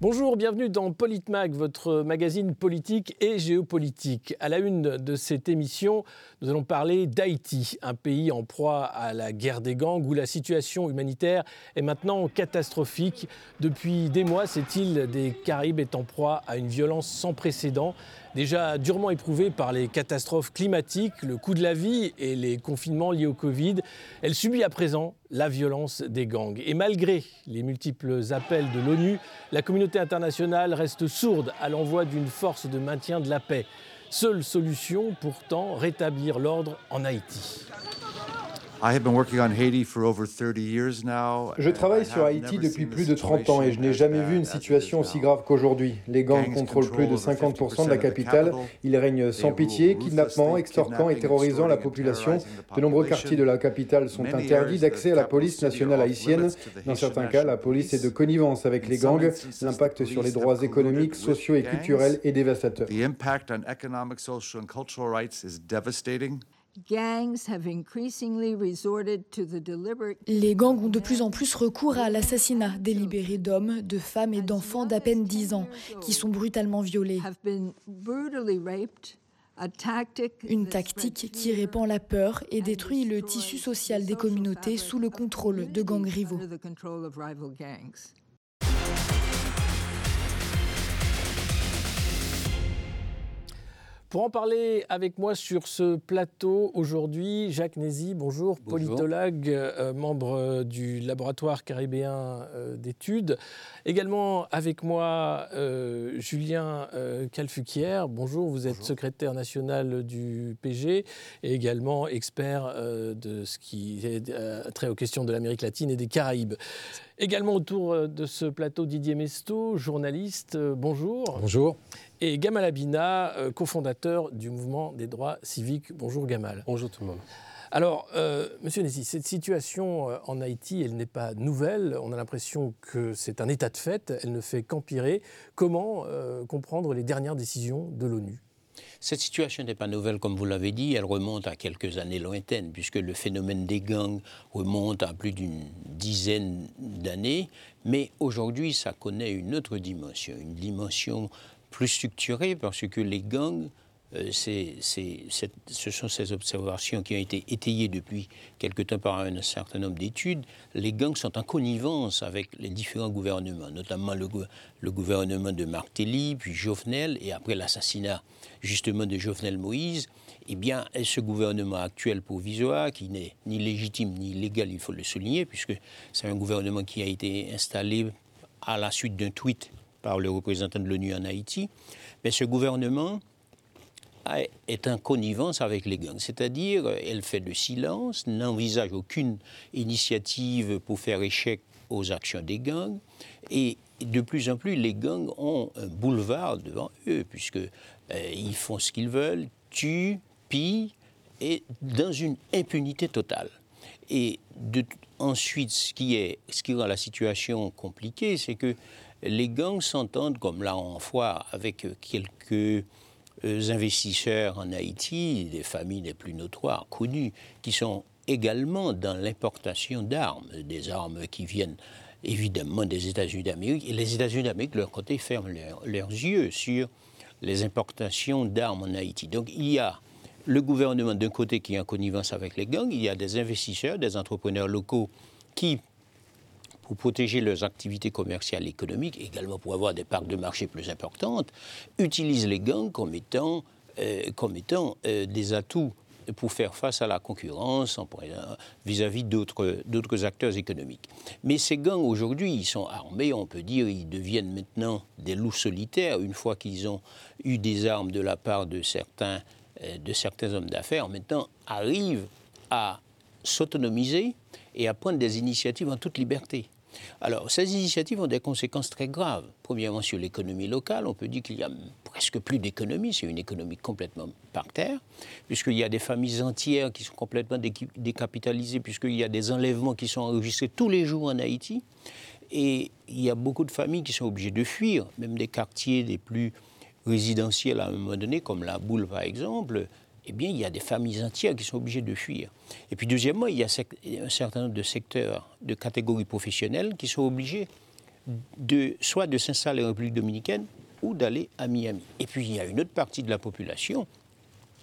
Bonjour, bienvenue dans Politmag, votre magazine politique et géopolitique. À la une de cette émission, nous allons parler d'Haïti, un pays en proie à la guerre des gangs où la situation humanitaire est maintenant catastrophique. Depuis des mois, cette île des Caraïbes est en proie à une violence sans précédent? Déjà durement éprouvée par les catastrophes climatiques, le coût de la vie et les confinements liés au Covid, elle subit à présent la violence des gangs. Et malgré les multiples appels de l'ONU, la communauté internationale reste sourde à l'envoi d'une force de maintien de la paix. Seule solution pourtant, rétablir l'ordre en Haïti. Je travaille sur Haïti depuis plus de 30 ans et je n'ai jamais vu une situation aussi grave qu'aujourd'hui. Les gangs contrôlent plus de 50% de la capitale. Ils règnent sans pitié, kidnappant, extorquant et terrorisant la population. De nombreux quartiers de la capitale sont interdits d'accès à la police nationale haïtienne. Dans certains cas, la police est de connivence avec les gangs. L'impact sur les droits économiques, sociaux et culturels est dévastateur. Les gangs ont de plus en plus recours à l'assassinat délibéré d'hommes, de femmes et d'enfants d'à peine 10 ans qui sont brutalement violés. Une tactique qui répand la peur et détruit le tissu social des communautés sous le contrôle de gangs rivaux. Pour en parler avec moi sur ce plateau aujourd'hui, Jacques Nézy, bonjour, politologue, euh, membre du laboratoire caribéen euh, d'études. Également avec moi, euh, Julien Calfuquière, bonjour, vous êtes secrétaire national du PG et également expert de ce qui est trait aux questions de l'Amérique latine et des Caraïbes. Également autour de ce plateau, Didier Mesto, journaliste, bonjour. Bonjour et Gamal Abina, euh, cofondateur du mouvement des droits civiques. Bonjour Gamal. Bonjour tout le monde. Alors, euh, Monsieur Nessi, cette situation euh, en Haïti, elle n'est pas nouvelle. On a l'impression que c'est un état de fait. Elle ne fait qu'empirer. Comment comprendre les dernières décisions de l'ONU? Cette situation n'est pas nouvelle, comme vous l'avez dit, elle remonte à quelques années lointaines, puisque le phénomène des gangs remonte à plus d'une dizaine d'années, mais aujourd'hui, ça connaît une autre dimension, une dimension plus structuré parce que les gangs, euh, ce sont ces observations qui ont été étayées depuis quelque temps par un certain nombre d'études. Les gangs sont en connivence avec les différents gouvernements, notamment le, le gouvernement de Martelly, puis Jovenel, et après l'assassinat justement de Jovenel Moïse. Eh bien, ce gouvernement actuel provisoire, qui n'est ni légitime ni légal, il faut le souligner, puisque c'est un gouvernement qui a été installé à la suite d'un tweet par le représentant de l'ONU en Haïti, mais ce gouvernement est en connivence avec les gangs, c'est-à-dire elle fait le silence, n'envisage aucune initiative pour faire échec aux actions des gangs, et de plus en plus les gangs ont un boulevard devant eux, puisque euh, ils font ce qu'ils veulent, tuent, pillent, et dans une impunité totale. Et ensuite, ce qui, est, ce qui rend la situation compliquée, c'est que les gangs s'entendent, comme là en fois, avec quelques investisseurs en Haïti, des familles les plus notoires, connues, qui sont également dans l'importation d'armes, des armes qui viennent évidemment des États-Unis d'Amérique. Et les États-Unis d'Amérique, de leur côté, ferment leurs yeux sur les importations d'armes en Haïti. Donc il y a le gouvernement d'un côté qui est en connivence avec les gangs, il y a des investisseurs, des entrepreneurs locaux qui pour protéger leurs activités commerciales et économiques, également pour avoir des parts de marché plus importantes, utilisent les gangs comme étant, euh, comme étant euh, des atouts pour faire face à la concurrence vis-à-vis d'autres acteurs économiques. Mais ces gangs, aujourd'hui, ils sont armés, on peut dire, ils deviennent maintenant des loups solitaires une fois qu'ils ont eu des armes de la part de certains, euh, de certains hommes d'affaires. Maintenant, arrivent à s'autonomiser et à prendre des initiatives en toute liberté. Alors, ces initiatives ont des conséquences très graves. Premièrement, sur l'économie locale, on peut dire qu'il y a presque plus d'économie, c'est une économie complètement par terre, puisqu'il y a des familles entières qui sont complètement décapitalisées, puisqu'il y a des enlèvements qui sont enregistrés tous les jours en Haïti. Et il y a beaucoup de familles qui sont obligées de fuir, même des quartiers les plus résidentiels à un moment donné, comme la Boule par exemple, eh bien, il y a des familles entières qui sont obligées de fuir. Et puis, deuxièmement, il y a un certain nombre de secteurs, de catégories professionnelles qui sont obligés de, soit de s'installer en République dominicaine ou d'aller à Miami. Et puis il y a une autre partie de la population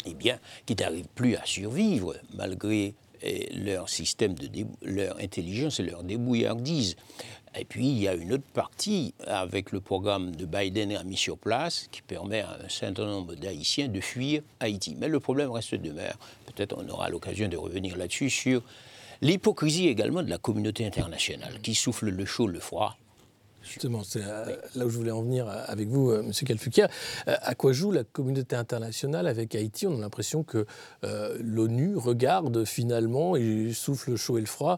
eh bien, qui n'arrive plus à survivre malgré eh, leur système de leur intelligence et leur débrouillardise. Et puis, il y a une autre partie avec le programme de Biden a mis sur place qui permet à un certain nombre d'Haïtiens de fuir Haïti. Mais le problème reste demeure. Peut-être on aura l'occasion de revenir là-dessus sur l'hypocrisie également de la communauté internationale qui souffle le chaud, le froid Justement, c'est euh, là où je voulais en venir euh, avec vous, euh, M. Kalfukia. À quoi joue la communauté internationale avec Haïti? On a l'impression que l'ONU regarde finalement et souffle le chaud et le froid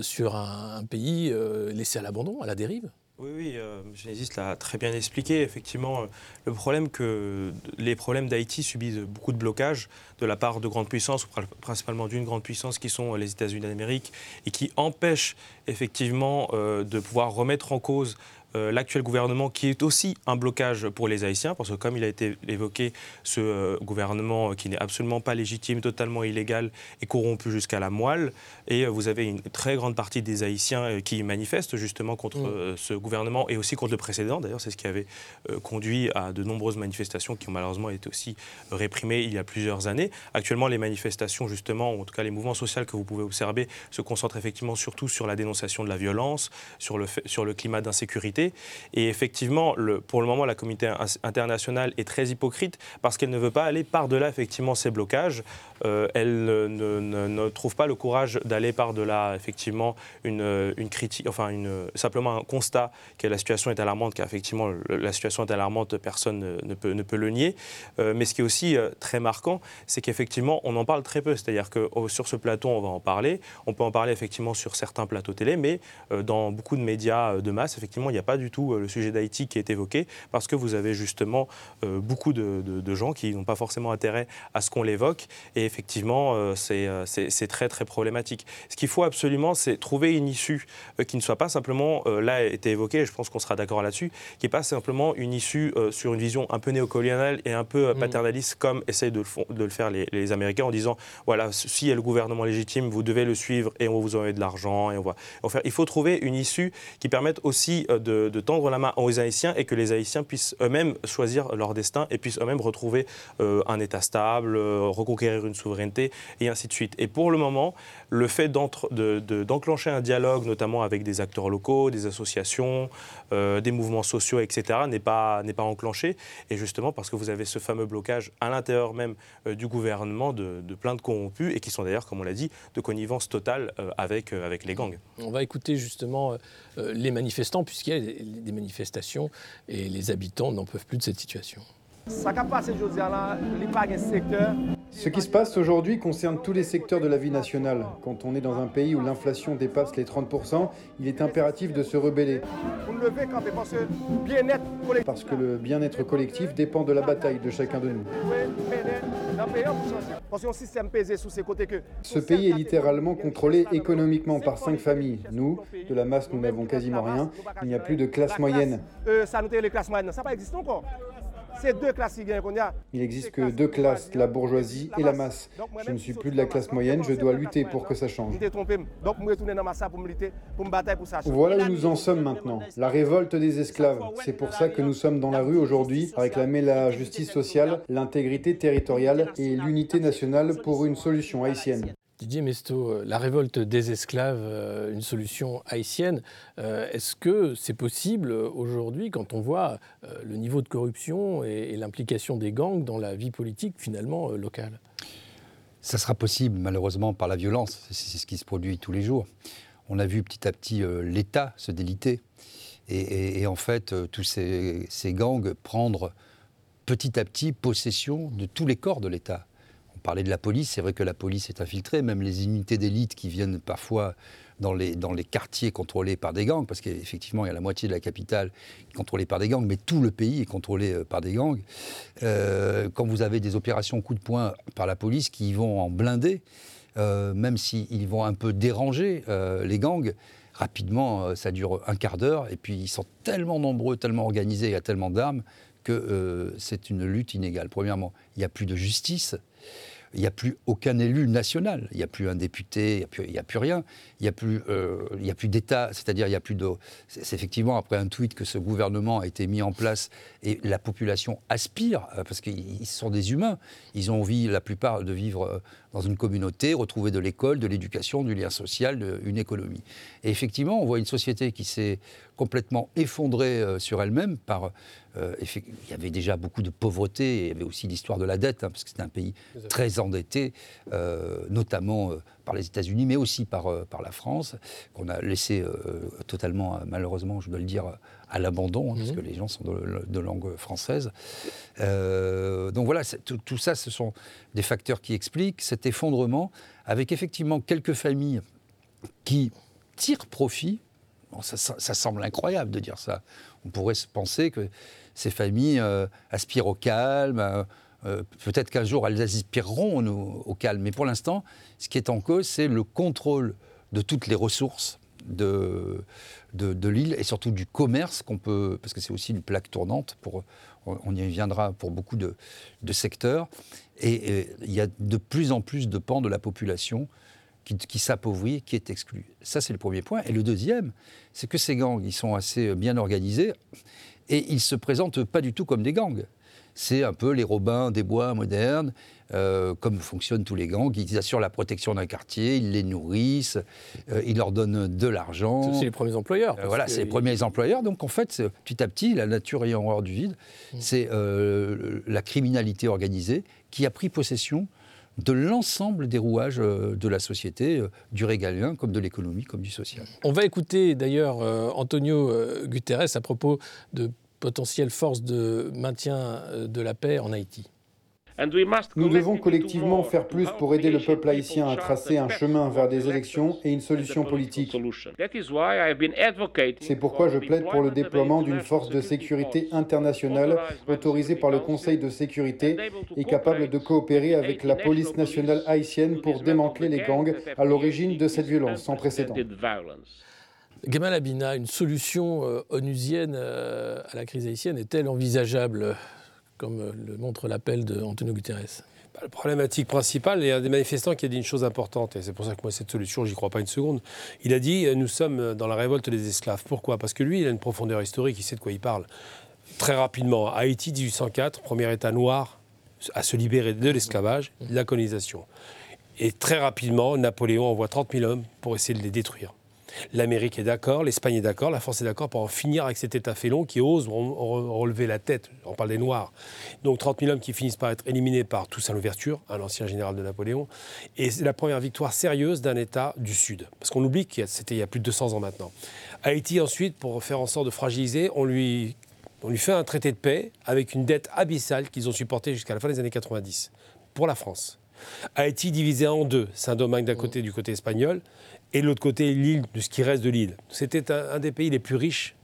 sur un, pays laissé à l'abandon, à la dérive. Oui, oui, Genesis l'a très bien expliqué. Effectivement, le problème que les problèmes d'Haïti subissent beaucoup de blocages de la part de grandes puissances, principalement d'une grande puissance qui sont les États-Unis d'Amérique, et qui empêchent effectivement de pouvoir remettre en cause euh, l'actuel gouvernement qui est aussi un blocage pour les Haïtiens, parce que comme il a été évoqué, ce euh, gouvernement qui n'est absolument pas légitime, totalement illégal et corrompu jusqu'à la moelle, et euh, vous avez une très grande partie des Haïtiens qui manifestent justement contre mm. ce gouvernement et aussi contre le précédent. D'ailleurs, c'est ce qui avait conduit à de nombreuses manifestations qui ont malheureusement été aussi réprimées il y a plusieurs années. Actuellement, les manifestations, justement, ou en tout cas les mouvements sociaux que vous pouvez observer, se concentrent effectivement surtout sur la dénonciation de la violence, sur le, sur le climat d'insécurité et effectivement, pour le moment, la communauté internationale est très hypocrite parce qu'elle ne veut pas aller par-delà effectivement ces blocages. Euh, elle ne, trouve pas le courage d'aller par-delà effectivement une, critique, enfin simplement un constat que la situation est alarmante, car effectivement la situation est alarmante, personne ne, peut, le nier. Euh, mais ce qui est aussi euh, très marquant, c'est qu'effectivement on en parle très peu. C'est-à-dire que sur ce plateau, on va en parler. On peut en parler effectivement sur certains plateaux télé, mais dans beaucoup de médias de masse, effectivement, il n'y a pas du tout le sujet d'Haïti qui est évoqué, parce que vous avez justement beaucoup de, de gens qui n'ont pas forcément intérêt à ce qu'on l'évoque. Et effectivement, euh, euh, c'est très très problématique. Ce qu'il faut absolument, c'est trouver une issue euh, qui ne soit pas simplement, là a été évoqué, je pense qu'on sera d'accord là-dessus, qui n'est pas simplement une issue sur une vision un peu néocoloniale et un peu mm. paternaliste comme essayent de le, de le faire les, Américains en disant, voilà, s'il y a le gouvernement légitime, vous devez le suivre et on va vous envoyer de l'argent. et on va, faire. Il faut trouver une issue qui permette aussi de, de, tendre la main aux Haïtiens et que les Haïtiens puissent eux-mêmes choisir leur destin et puissent eux-mêmes retrouver un État stable, reconquérir une souveraineté, et ainsi de suite. Et pour le moment, le fait d'enclencher un dialogue, notamment avec des acteurs locaux, des associations, euh, des mouvements sociaux, etc., n'est pas, pas enclenché. Et justement parce que vous avez ce fameux blocage à l'intérieur même euh, du gouvernement de, de plein de corrompus, et qui sont d'ailleurs, comme on l'a dit, de connivence totale euh, avec, avec les gangs. On va écouter justement les manifestants, puisqu'il y a des manifestations, et les habitants n'en peuvent plus de cette situation. Ce qui se passe aujourd'hui concerne tous les secteurs de la vie nationale. Quand on est dans un pays où l'inflation dépasse les 30%, il est impératif de se rebeller. Parce que le bien-être collectif dépend de la bataille de chacun de nous. Ce pays est littéralement contrôlé économiquement par cinq familles. Nous, de la masse, nous n'avons quasiment rien. Il n'y a plus de classe moyenne. Il n'existe que deux classes, la bourgeoisie et la masse. Je ne suis plus de la classe moyenne, je dois lutter pour que ça change. Voilà où nous en sommes maintenant, la révolte des esclaves. C'est pour ça que nous sommes dans la rue aujourd'hui, à réclamer la justice sociale, l'intégrité territoriale et l'unité nationale pour une solution haïtienne. Didier Mesto, euh, la révolte des esclaves, euh, une solution haïtienne, euh, est-ce que c'est possible aujourd'hui quand on voit le niveau de corruption et l'implication des gangs dans la vie politique finalement locale? Ça sera possible malheureusement par la violence, c'est ce qui se produit tous les jours. On a vu petit à petit l'État se déliter et, en fait tous ces gangs prendre petit à petit possession de tous les corps de l'État parler de la police, c'est vrai que la police est infiltrée, même les unités d'élite qui viennent parfois dans les, quartiers contrôlés par des gangs, parce qu'effectivement, il y a la moitié de la capitale contrôlée par des gangs, mais tout le pays est contrôlé euh, par des gangs. Euh, quand vous avez des opérations coup de poing par la police qui vont en blinder, euh, même s'ils vont un peu déranger les gangs, rapidement, ça dure un quart d'heure, et puis ils sont tellement nombreux, tellement organisés, il y a tellement d'armes que c'est une lutte inégale. Premièrement, il n'y a plus de justice. Il n'y a plus aucun élu national. Il n'y a plus un député, il n'y a, plus rien. Il n'y a plus, euh, plus d'État, c'est-à-dire il n'y a plus de. C'est effectivement après un tweet que ce gouvernement a été mis en place et la population aspire, euh, parce qu'ils sont des humains. Ils ont envie, la plupart, de vivre euh, dans une communauté, retrouver de l'école, de l'éducation, du lien social, une économie. Et effectivement, on voit une société qui s'est complètement effondrée sur elle-même par euh, il y avait déjà beaucoup de pauvreté, il y avait aussi l'histoire de la dette, hein, parce que c'était un pays très endetté, euh, notamment euh, par les États-Unis, mais aussi par, par la France, qu'on a laissé totalement, malheureusement, je dois le dire, à l'abandon, hein, parce mhm. que les gens sont de, langue française. donc voilà, tout, ça, ce sont des facteurs qui expliquent cet effondrement, avec effectivement quelques familles qui tirent profit. ça, ça semble incroyable de dire ça. On pourrait se penser que ces familles euh, aspirent au calme. Euh, euh, peut-être qu'un jour elles aspireront au, calme. Mais pour l'instant, ce qui est en cause, c'est le contrôle de toutes les ressources de, de, l'île et surtout du commerce qu'on peut, parce que c'est aussi une plaque tournante, pour, on y viendra pour beaucoup de, secteurs. Et, il y a de plus en plus de pans de la population qui, qui s'appauvrit, qui est exclu. Ça, c'est le premier point. Et le deuxième, c'est que ces gangs, ils sont assez bien organisés. Et ils ne se présentent pas du tout comme des gangs. C'est un peu les Robins des bois modernes, euh, comme fonctionnent tous les gangs. Ils assurent la protection d'un quartier, ils les nourrissent, euh, ils leur donnent de l'argent. C'est les premiers employeurs. Euh, voilà, c'est les premiers employeurs. Donc en fait, petit à petit, la nature ayant horreur du vide, mmh. c'est la criminalité organisée qui a pris possession de l'ensemble des rouages euh, de la société, euh, du régalien comme de l'économie comme du social. On va écouter d'ailleurs euh, Antonio Guterres à propos de potentielles forces de maintien de la paix en Haïti. Nous devons collectivement faire plus pour aider le peuple haïtien à tracer un chemin vers des élections et une solution politique. C'est pourquoi je plaide pour le déploiement d'une force de sécurité internationale autorisée par le Conseil de sécurité et capable de coopérer avec la police nationale haïtienne pour démanteler les gangs à l'origine de cette violence sans précédent. Gamal Abina, une solution euh, onusienne euh, à la crise haïtienne est-elle envisageable? Comme euh, le montre l'appel d'Antonio Guterres bah, La problématique principale, il y a un des manifestants qui a dit une chose importante, et c'est pour ça que moi, cette solution, j'y crois pas une seconde. Il a dit euh, Nous sommes dans la révolte des esclaves. Pourquoi? Parce que lui, il a une profondeur historique, il sait de quoi il parle. Très rapidement, Haïti, 1804, premier État noir à se libérer de l'esclavage, la colonisation. Et très rapidement, Napoléon envoie 30 000 hommes pour essayer de les détruire. L'Amérique est d'accord, l'Espagne est d'accord, la France est d'accord pour en finir avec cet État félon qui ose relever la tête. On parle des Noirs. Donc 30 000 hommes qui finissent par être éliminés par Toussaint Louverture, un ancien général de Napoléon. Et c'est la première victoire sérieuse d'un État du Sud. Parce qu'on oublie que c'était il y a plus de 200 ans maintenant. Haïti, ensuite, pour faire en sorte de fragiliser, on lui, on lui fait un traité de paix avec une dette abyssale qu'ils ont supportée jusqu'à la fin des années 90 pour la France. Haïti divisé en deux, Saint-Domingue d'un côté du côté espagnol, et de l'autre côté l'île, de ce qui reste de l'île. C'était un, des pays les plus riches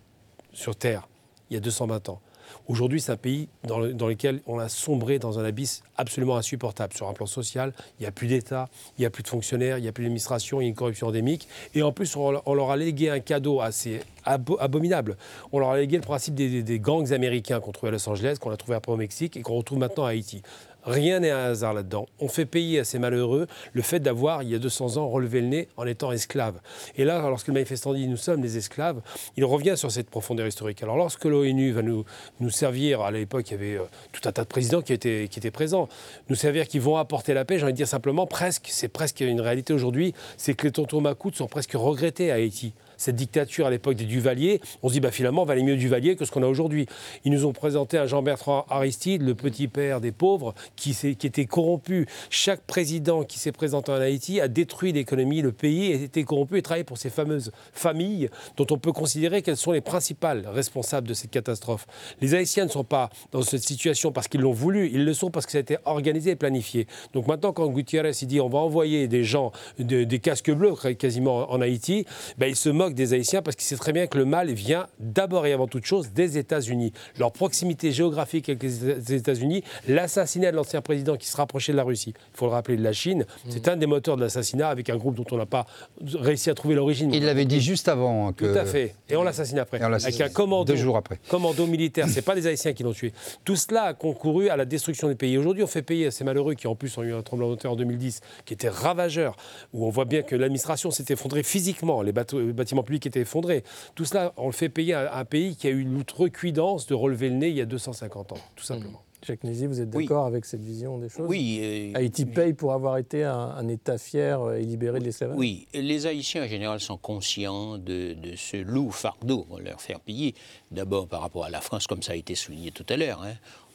sur Terre, il y a 220 ans. Aujourd'hui, c'est un pays dans, lequel on a sombré dans un abysse absolument insupportable. Sur un plan social, il n'y a plus d'État, il n'y a plus de fonctionnaires, il n'y a plus d'administration, il y a une corruption endémique. Et en plus, on, leur a légué un cadeau assez abominable. On leur a légué le principe des, des gangs américains qu'on trouvait à Los Angeles, qu'on a trouvé après au Mexique et qu'on retrouve maintenant à Haïti. Rien n'est un hasard là-dedans. On fait payer à ces malheureux le fait d'avoir, il y a 200 ans, relevé le nez en étant esclave. Et là, lorsque le manifestant dit nous sommes des esclaves, il revient sur cette profondeur historique. Alors lorsque l'ONU va nous, servir, à l'époque il y avait euh, tout un tas de présidents qui étaient, qui étaient présents, nous servir qui vont apporter la paix, j'ai envie de dire simplement presque, c'est presque une réalité aujourd'hui, c'est que les tontons macoutes sont presque regrettés à Haïti cette dictature à l'époque des Duvaliers, on se dit bah, finalement, valait mieux Duvalier que ce qu'on a aujourd'hui. Ils nous ont présenté un Jean-Bertrand Aristide, le petit père des pauvres, qui, était corrompu. Chaque président qui s'est présenté en Haïti a détruit l'économie, le pays, et été corrompu et travaillé pour ces fameuses familles dont on peut considérer qu'elles sont les principales responsables de cette catastrophe. Les Haïtiens ne sont pas dans cette situation parce qu'ils l'ont voulu, ils le sont parce que ça a été organisé et planifié. Donc maintenant, quand Gutiérrez dit on va envoyer des gens, des casques bleus quasiment en Haïti, ben, il se moque des Haïtiens parce qu'il sait très bien que le mal vient d'abord et avant toute chose des États-Unis. Leur proximité géographique avec les États-Unis, l'assassinat de l'ancien président qui se rapprochait de la Russie, il faut le rappeler, de la Chine, mmh. c'est un des moteurs de l'assassinat avec un groupe dont on n'a pas réussi à trouver l'origine. Il l'avait dit juste avant. Que... Tout à fait. Et on l'assassine après. avec un commando. Deux jours après. Commando militaire. C'est pas des Haïtiens qui l'ont tué. Tout cela a concouru à la destruction des pays. Aujourd'hui, on fait payer à ces malheureux qui, en plus, ont eu un tremblement de terre en 2010 qui était ravageur, où on voit bien que l'administration s'est effondrée physiquement, les, bâtiments publics étaient effondrés. Tout cela, on le fait payer à un pays qui a eu l'outrecuidance de relever le nez il y a 250 ans, tout simplement. Jacques Nézy, vous êtes d'accord avec cette vision des choses Oui. Euh, Haïti paye pour avoir été un, État fier et libéré de l'esclavage Oui, les Haïtiens en général sont conscients de, ce loup fardeau qu'on leur fait payer. D'abord par rapport à la France, comme ça a été souligné tout à l'heure. Hein.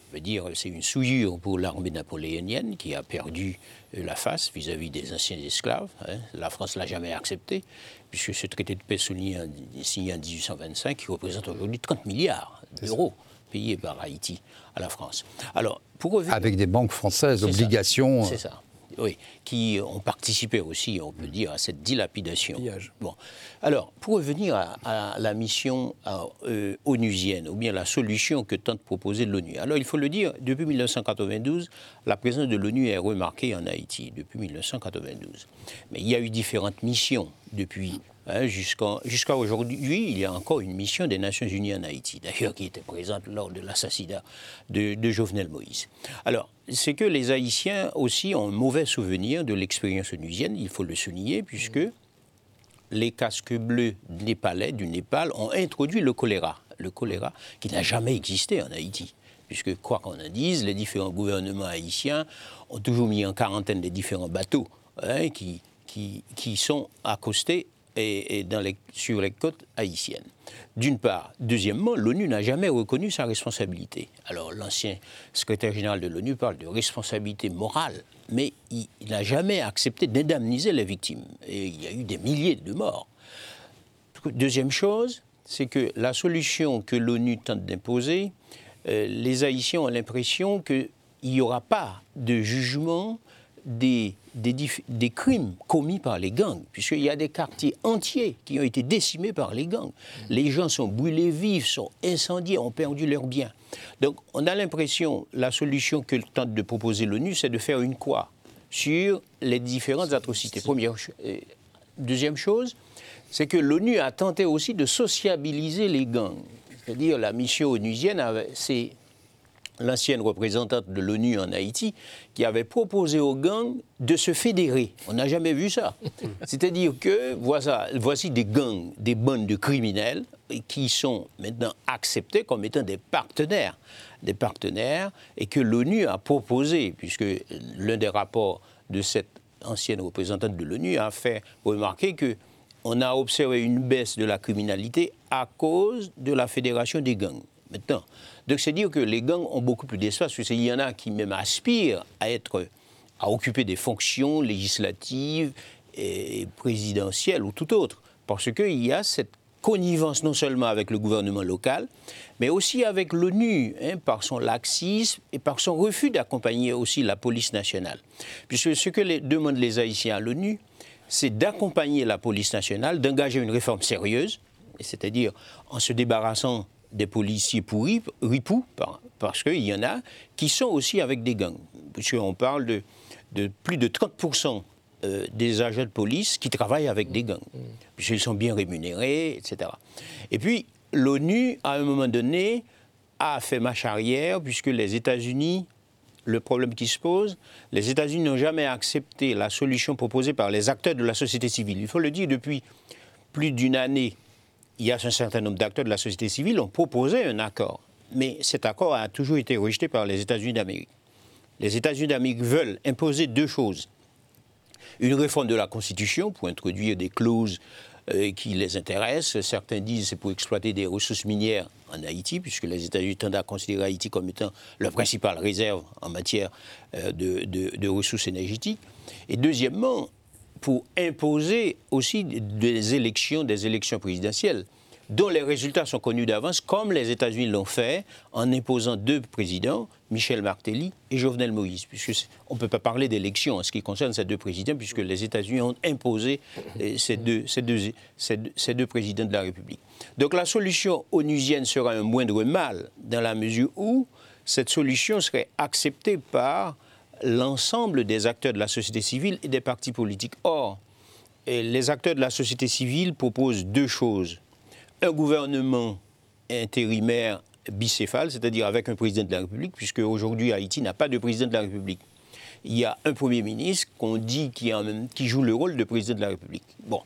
On veut dire c'est une souillure pour l'armée napoléonienne qui a perdu euh, la face vis-à-vis des anciens esclaves. Hein. La France l'a jamais accepté, puisque ce traité de paix signé en 1825 qui représente aujourd'hui 30 milliards d'euros payés par Haïti à la France. Alors, pour Avec des banques françaises, obligations. C'est ça. Oui, qui ont participé aussi, on peut dire, à cette dilapidation. Bon. Alors, pour revenir à, la mission euh, onusienne, ou bien la solution que tente proposer l'ONU. Alors, il faut le dire, depuis 1992, la présence de l'ONU est remarquée en Haïti, depuis 1992. Mais il y a eu différentes missions depuis Hein, jusqu'à aujourd'hui, il y a encore une mission des Nations Unies en Haïti, d'ailleurs qui était présente lors de l'assassinat de, Jovenel Moïse. Alors, c'est que les Haïtiens aussi ont un mauvais souvenir de l'expérience onusienne, il faut le souligner, puisque les casques bleus népalais du Népal ont introduit le choléra. Le choléra qui n'a jamais existé en Haïti puisque quoi qu'on en dise, les différents gouvernements haïtiens ont toujours mis en quarantaine des différents bateaux hein, qui, qui, qui, sont accostés et, sur les côtes haïtiennes. D'une part. Deuxièmement, l'ONU n'a jamais reconnu sa responsabilité. Alors l'ancien secrétaire général de l'ONU parle de responsabilité morale, mais il, n'a jamais accepté d'indemniser les victimes. Et il y a eu des milliers de morts. Deuxième chose, c'est que la solution que l'ONU tente d'imposer, euh, les Haïtiens ont l'impression qu'il n'y aura pas de jugement des, des, crimes commis par les gangs, puisqu'il y a des quartiers entiers qui ont été décimés par les gangs. Les gens sont brûlés vifs, sont incendiés, ont perdu leurs biens. Donc on a l'impression, la solution que tente de proposer l'ONU, c'est de faire une croix sur les différentes atrocités. Première, euh, deuxième chose, c'est que l'ONU a tenté aussi de sociabiliser les gangs. C'est-à-dire la mission onusienne, c'est l'ancienne représentante de l'ONU en Haïti, qui avait proposé aux gangs de se fédérer. On n'a jamais vu ça. C'est-à-dire que voici des gangs, des bandes de criminels qui sont maintenant acceptés comme étant des partenaires, des partenaires, et que l'ONU a proposé, puisque l'un des rapports de cette ancienne représentante de l'ONU a fait remarquer que on a observé une baisse de la criminalité à cause de la fédération des gangs. Maintenant, donc c'est dire que les gangs ont beaucoup plus d'espace, parce qu'il y en a qui même aspirent à être, à occuper des fonctions législatives et présidentielles ou tout autre, parce qu'il y a cette connivence non seulement avec le gouvernement local, mais aussi avec l'ONU, hein, par son laxisme et par son refus d'accompagner aussi la police nationale. Puisque ce que demandent les Haïtiens à l'ONU, c'est d'accompagner la police nationale, d'engager une réforme sérieuse, c'est-à-dire en se débarrassant des policiers pourris, ripoux, parce qu'il y en a qui sont aussi avec des gangs. Puisqu'on parle de, de, plus de 30% euh, des agents de police qui travaillent avec des gangs, puisqu'ils sont bien rémunérés, etc. Et puis, l'ONU, à un moment donné, a fait marche arrière, puisque les États-Unis, le problème qui se pose, les États-Unis n'ont jamais accepté la solution proposée par les acteurs de la société civile. Il faut le dire, depuis plus d'une année, il y a un certain nombre d'acteurs de la société civile ont proposé un accord. Mais cet accord a toujours été rejeté par les États-Unis d'Amérique. Les États-Unis d'Amérique veulent imposer deux choses. Une réforme de la Constitution pour introduire des clauses euh, qui les intéressent. Certains disent que c'est pour exploiter des ressources minières en Haïti, puisque les États-Unis tendent à considérer Haïti comme étant leur principale réserve en matière euh, de ressources énergétiques. Et deuxièmement, pour imposer aussi des élections, des élections présidentielles. dont les résultats sont connus d'avance, comme les États-Unis l'ont fait en imposant deux présidents, Michel Martelly et Jovenel Moïse, puisqu'on ne peut pas parler d'élection en ce qui concerne ces deux présidents, puisque les États-Unis ont imposé euh, ces deux, ces, deux, ces deux présidents de la République. Donc la solution onusienne sera un moindre mal, dans la mesure où cette solution serait acceptée par l'ensemble des acteurs de la société civile et des partis politiques. Or, les acteurs de la société civile proposent deux choses. Un gouvernement intérimaire bicéphale, c'est-à-dire avec un président de la République, puisque aujourd'hui Haïti n'a pas de président de la République. Il y a un Premier ministre qu'on dit qui, joue le rôle de président de la République. Bon.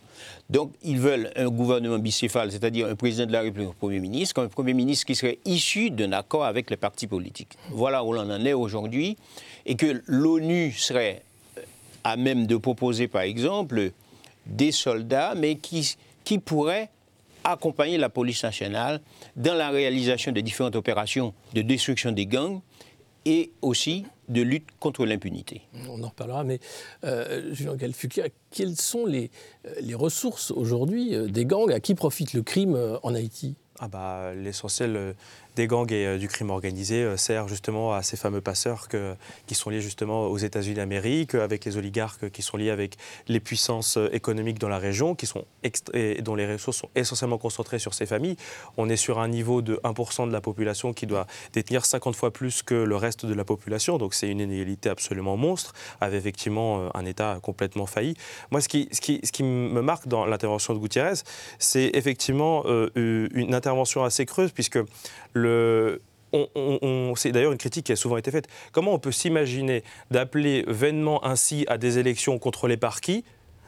Donc, ils veulent un gouvernement bicéphale, c'est-à-dire un président de la République, un Premier ministre, un Premier ministre qui serait issu d'un accord avec les partis politiques. Voilà où l'on en est aujourd'hui. Et que l'ONU serait à même de proposer, par exemple, des soldats, mais qui, qui pourraient accompagner la police nationale dans la réalisation de différentes opérations de destruction des gangs et aussi de lutte contre l'impunité. On en reparlera, mais euh, Julien Galfukia, quelles sont les, euh, les ressources aujourd'hui euh, des gangs? À qui profite le crime en Haïti? Ah bah, L'essentiel des gangs et euh, du crime organisé euh, sert justement à ces fameux passeurs qui sont liés justement aux États-Unis d'Amérique, avec les oligarques qui sont liés avec les puissances euh, économiques dans la région, qui sont dont les ressources sont essentiellement concentrées sur ces familles. On est sur un niveau de 1% de la population qui doit détenir 50 fois plus que le reste de la population, donc c'est une inégalité absolument monstre, avec effectivement un État complètement failli. Moi, ce qui, me marque dans l'intervention de Gutiérrez, c'est effectivement une intervention assez creuse, puisque c'est d'ailleurs une critique qui a souvent été faite. Comment on peut s'imaginer d'appeler vainement ainsi à des élections contrôlées par qui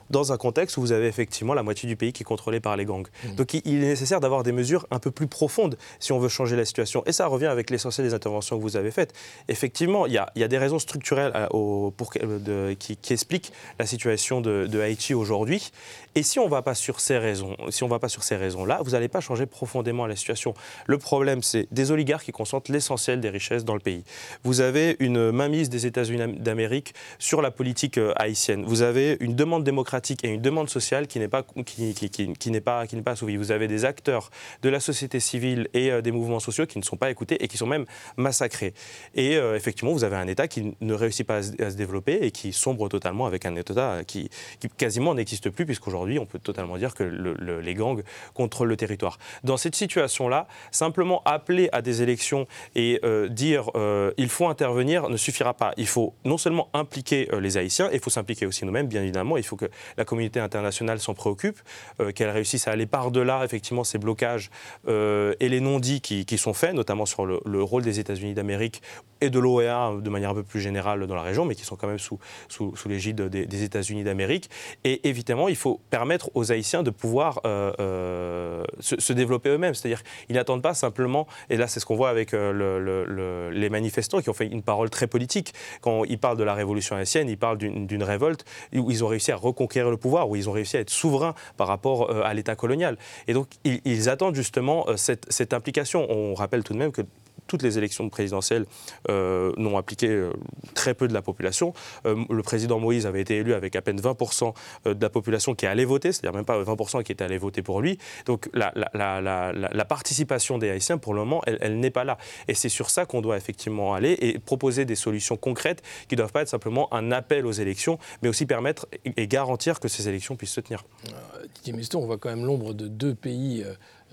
dans un contexte où vous avez effectivement la moitié du pays qui est contrôlé par les gangs. Mmh. Donc il, est nécessaire d'avoir des mesures un peu plus profondes si on veut changer la situation. Et ça revient avec l'essentiel des interventions que vous avez faites. Effectivement, il y a, des raisons structurelles euh, pour, qui, expliquent la situation de, Haïti aujourd'hui. Et si on ne va pas sur ces raisons, si on va pas sur ces raisons-là, vous n'allez pas changer profondément la situation. Le problème, c'est des oligarques qui concentrent l'essentiel des richesses dans le pays. Vous avez une mainmise des États-Unis d'Amérique sur la politique euh, haïtienne. Vous avez une demande démocratique et une demande sociale qui n'est pas, qui, qui, pas, qui n'est pas assouvie. Vous avez des acteurs de la société civile et euh, des mouvements sociaux qui ne sont pas écoutés et qui sont même massacrés. Et euh, effectivement, vous avez un État qui ne réussit pas à se, développer et qui sombre totalement avec un État qui, quasiment n'existe plus, puisqu'aujourd'hui, on peut totalement dire que les gangs contrôlent le territoire. Dans cette situation-là, simplement appeler à des élections et euh, dire il faut intervenir ne suffira pas. Il faut non seulement impliquer les Haïtiens, il faut s'impliquer aussi nous-mêmes, bien évidemment. Il faut que la communauté internationale s'en préoccupe, euh, qu'elle réussisse à aller par-delà effectivement ces blocages euh, et les non-dits qui, sont faits, notamment sur le, rôle des États-Unis d'Amérique et de l'OEA de manière un peu plus générale dans la région, mais qui sont quand même sous, sous, l'égide des, États-Unis d'Amérique. Et évidemment, il faut permettre aux Haïtiens de pouvoir euh, se, développer eux-mêmes. C'est-à-dire qu'ils n'attendent pas simplement, et là c'est ce qu'on voit avec les manifestants qui ont fait une parole très politique, quand ils parlent de la révolution haïtienne, ils parlent d'une révolte où ils ont réussi à reconquérir le pouvoir, où ils ont réussi à être souverains par rapport euh, à l'État colonial. Et donc, ils, attendent justement euh, cette, cette implication. On rappelle tout de même que toutes les élections présidentielles euh, n'ont appliqué euh, très peu de la population. Euh, le président Moïse avait été élu avec à peine 20% de la population qui allait voter, c'est-à-dire même pas 20% qui était allé voter pour lui. Donc la, participation des Haïtiens, pour le moment, elle, n'est pas là. Et c'est sur ça qu'on doit effectivement aller et proposer des solutions concrètes qui ne doivent pas être simplement un appel aux élections, mais aussi permettre et garantir que ces élections puissent se tenir. Didier on voit quand même l'ombre de deux pays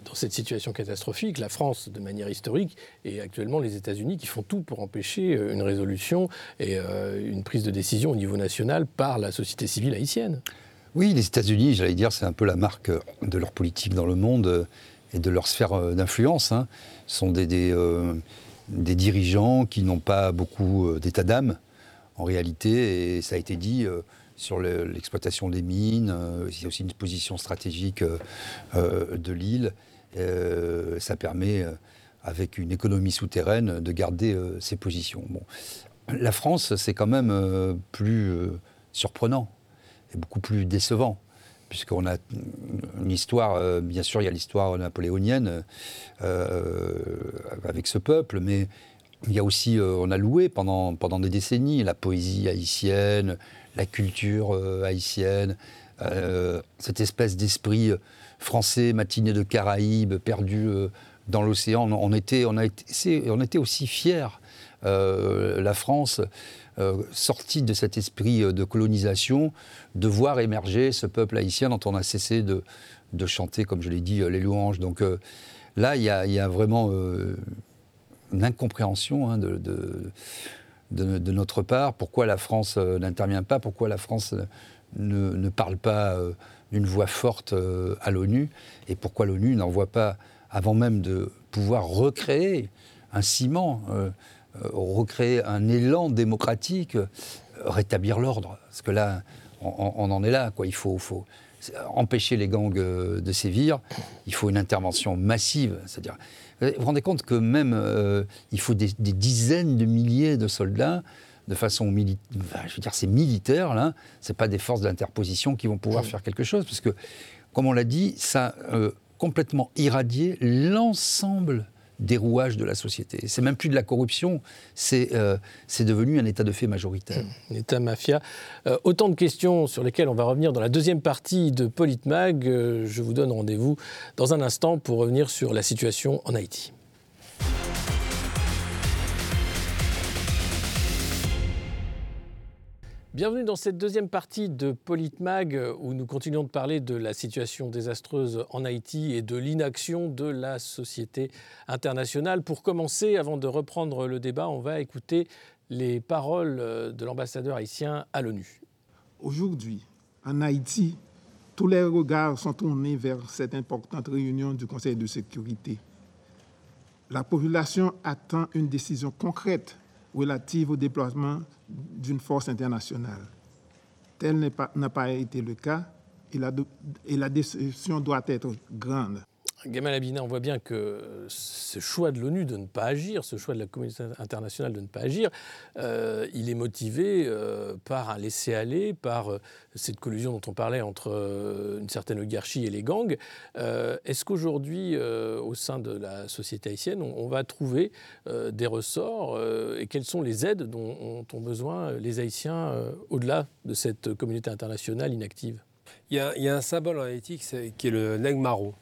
dans cette situation catastrophique, la France de manière historique et actuellement les États-Unis qui font tout pour empêcher euh, une résolution et euh, une prise de décision au niveau national par la société civile haïtienne. Oui, les États-Unis, j'allais dire, c'est un peu la marque de leur politique dans le monde euh, et de leur sphère d'influence. Hein. Ce sont des, des, dirigeants qui n'ont pas beaucoup d'état d'âme, en réalité, et ça a été dit sur l'exploitation des mines, il y a aussi une position stratégique de l'île. Euh, ça permet, euh, avec une économie souterraine, de garder euh, ses positions. Bon. La France, c'est quand même plus surprenant et beaucoup plus décevant puisqu'on a une histoire, bien sûr, il y a l'histoire napoléonienne avec ce peuple, mais il y a aussi, on a loué pendant, pendant des décennies la poésie haïtienne, la culture haïtienne, cette espèce d'esprit français, matinée de Caraïbes, perdu dans l'océan. On, était, on, a été, on était aussi fiers, la France, sortie de cet esprit de colonisation, de voir émerger ce peuple haïtien dont on a cessé de, de chanter, comme je l'ai dit, les louanges. Donc là, il y, y, a vraiment une incompréhension hein, de, de, notre part. Pourquoi la France euh, n'intervient pas? Pourquoi la France ne, parle pas euh, d'une voix forte euh, à l'ONU Et pourquoi l'ONU n'envoie pas, avant même de pouvoir recréer un ciment, recréer un élan démocratique, rétablir l'ordre Parce que là, on, en est là. Quoi. Il faut, empêcher les gangs de sévir. Il faut une intervention massive. C'est-à-dire vous vous rendez compte que même euh, il faut des, dizaines de milliers de soldats de façon militaire, je veux dire, c'est militaire, là, c'est pas des forces d'interposition qui vont pouvoir faire quelque chose, parce que, comme on l'a dit, ça a euh, complètement irradié l'ensemble des rouages de la société. C'est même plus de la corruption, c'est euh, devenu un état de fait majoritaire. Un état mafia. Euh, autant de questions sur lesquelles on va revenir dans la deuxième partie de Politmag. Euh, je vous donne rendez-vous dans un instant pour revenir sur la situation en Haïti. Bienvenue dans cette deuxième partie de Politmag où nous continuons de parler de la situation désastreuse en Haïti et de l'inaction de la société internationale. Pour commencer, avant de reprendre le débat, on va écouter les paroles de l'ambassadeur haïtien à l'ONU. Aujourd'hui, en Haïti, tous les regards sont tournés vers cette importante réunion du Conseil de sécurité. La population attend une décision concrète relative au déploiement d'une force internationale. Tel n'a pas, été le cas et la, et la décision doit être grande. Gamal Abina, on voit bien que ce choix de l'ONU de ne pas agir, ce choix de la communauté internationale de ne pas agir, euh, il est motivé euh, par un laisser-aller, par euh, cette collusion dont on parlait entre une certaine oligarchie et les gangs. Est-ce qu'aujourd'hui, au sein de la société haïtienne, on, va trouver des ressorts et quelles sont les aides dont ont besoin les Haïtiens au-delà de cette communauté internationale inactive? Il y, a, il y, a, un symbole en Haïti qui est le Negmaro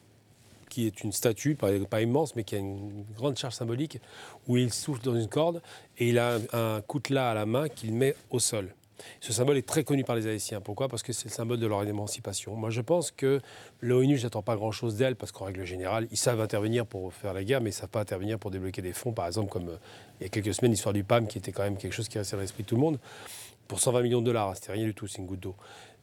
qui est une statue, pas, immense, mais qui a une grande charge symbolique, où il souffle dans une corde et il a un, coutelas à la main qu'il met au sol. Ce symbole est très connu par les Haïtiens. Pourquoi? Parce que c'est le symbole de leur émancipation. Moi, je pense que l'ONU, je n'attends pas grand-chose d'elle, parce qu'en règle générale, ils savent intervenir pour faire la guerre, mais ils ne savent pas intervenir pour débloquer des fonds. Par exemple, comme euh, il y a quelques semaines, l'histoire du PAM, qui était quand même quelque chose qui restait dans l'esprit de tout le monde, pour 120 millions de dollars. C'était rien du tout, c'est une goutte d'eau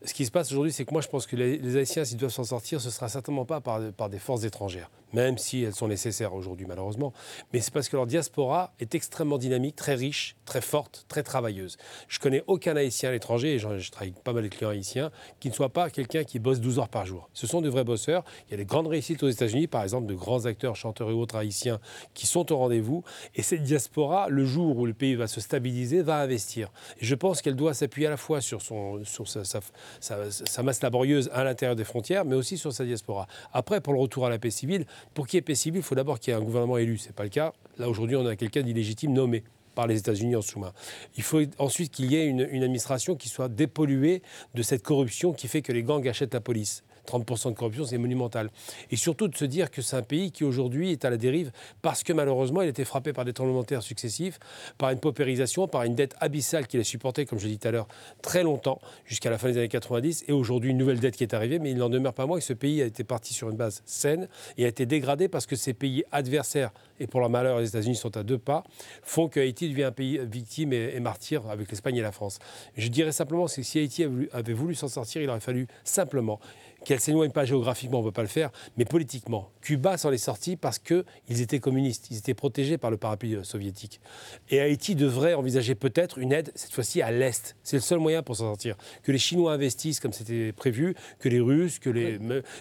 ce qui se passe aujourd'hui, c'est que moi, je pense que les, Haïtiens, s'ils doivent s'en sortir, ce sera certainement pas par, par, des forces étrangères, même si elles sont nécessaires aujourd'hui, malheureusement. Mais c'est parce que leur diaspora est extrêmement dynamique, très riche, très forte, très travailleuse. Je connais aucun Haïtien à l'étranger, et je travaille pas mal de clients haïtiens, qui ne soit pas quelqu'un qui bosse 12 heures par jour. Ce sont de vrais bosseurs. Il y a des grandes réussites aux États-Unis, par exemple, de grands acteurs, chanteurs et autres haïtiens qui sont au rendez-vous. Et cette diaspora, le jour où le pays va se stabiliser, va investir. Et je pense qu'elle doit s'appuyer à la fois sur, son, sur sa, sa masse laborieuse à l'intérieur des frontières, mais aussi sur sa diaspora. Après, pour le retour à la paix civile, pour qu'il y ait paix civile, il faut d'abord qu'il y ait un gouvernement élu. Ce n'est pas le cas. Là, aujourd'hui, on a quelqu'un d'illégitime nommé par les États-Unis en sous-main. Il faut ensuite qu'il y ait une, administration qui soit dépolluée de cette corruption qui fait que les gangs achètent la police. 30% de corruption, c'est monumental. Et surtout de se dire que c'est un pays qui aujourd'hui est à la dérive parce que malheureusement, il a été frappé par des tremblements de terre successifs, par une paupérisation, par une dette abyssale qu'il a supportée, comme je l'ai dit tout à l'heure, très longtemps, jusqu'à la fin des années 90, et aujourd'hui une nouvelle dette qui est arrivée, mais il n'en demeure pas moins que ce pays a été parti sur une base saine et a été dégradé parce que ces pays adversaires, et pour leur malheur, les États-Unis sont à deux pas, font que Haïti devient un pays victime et, martyr avec l'Espagne et la France. Je dirais simplement que si Haïti avait voulu s'en sortir, il aurait fallu simplement qu'elle s'éloigne pas géographiquement, on ne peut pas le faire, mais politiquement. Cuba s'en est sorti parce qu'ils étaient communistes, ils étaient protégés par le parapluie euh, soviétique. Et Haïti devrait envisager peut-être une aide, cette fois-ci à l'Est. C'est le seul moyen pour s'en sortir. Que les Chinois investissent comme c'était prévu, que les Russes, que, les,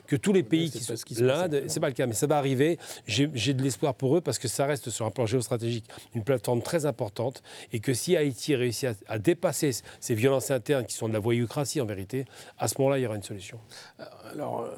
que tous les pays qui sont... L'Inde, c'est pas le cas, mais ça va arriver. J'ai de l'espoir pour eux parce que ça reste sur un plan géostratégique une plateforme très importante et que si Haïti réussit à, à dépasser ces violences internes qui sont de la voyoucratie en vérité, à ce moment-là, il y aura une solution. Euh, Alors, euh,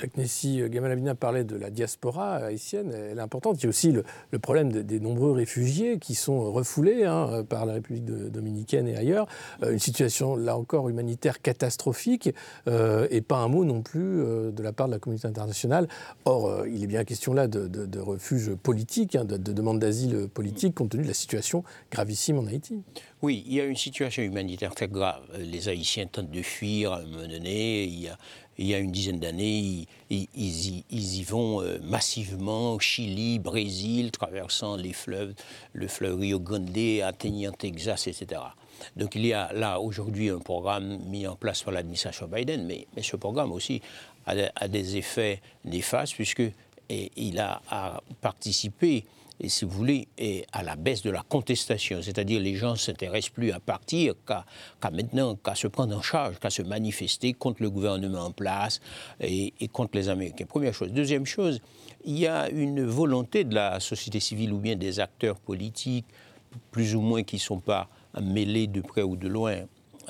Jacques Nessy, euh, Gamal Abina parlait de la diaspora haïtienne, elle est importante. Il y a aussi le, problème des, nombreux réfugiés qui sont refoulés hein, par la République dominicaine et ailleurs. Euh, une situation, là encore, humanitaire catastrophique, et pas un mot non plus de la part de la communauté internationale. Or, il est bien question là de, de, refuge politique, hein, de, demande d'asile politique, compte tenu de la situation gravissime en Haïti. Oui, il y a une situation humanitaire très grave. Les Haïtiens tentent de fuir à un moment donné. Il y a une dizaine d'années, ils, y, vont euh, massivement, Chili, Brésil, traversant les fleuves, le fleuve Rio Grande, atteignant Texas, etc. Donc il y a là aujourd'hui un programme mis en place par l'administration Biden, mais, ce programme aussi a, des effets néfastes puisque a participé et si vous voulez, à la baisse de la contestation. C'est-à-dire les gens ne s'intéressent plus à partir qu'à maintenant, qu'à se prendre en charge, qu'à se manifester contre le gouvernement en place et, contre les Américains. Première chose. Deuxième chose, il y a une volonté de la société civile ou bien des acteurs politiques, plus ou moins qui ne sont pas mêlés de près ou de loin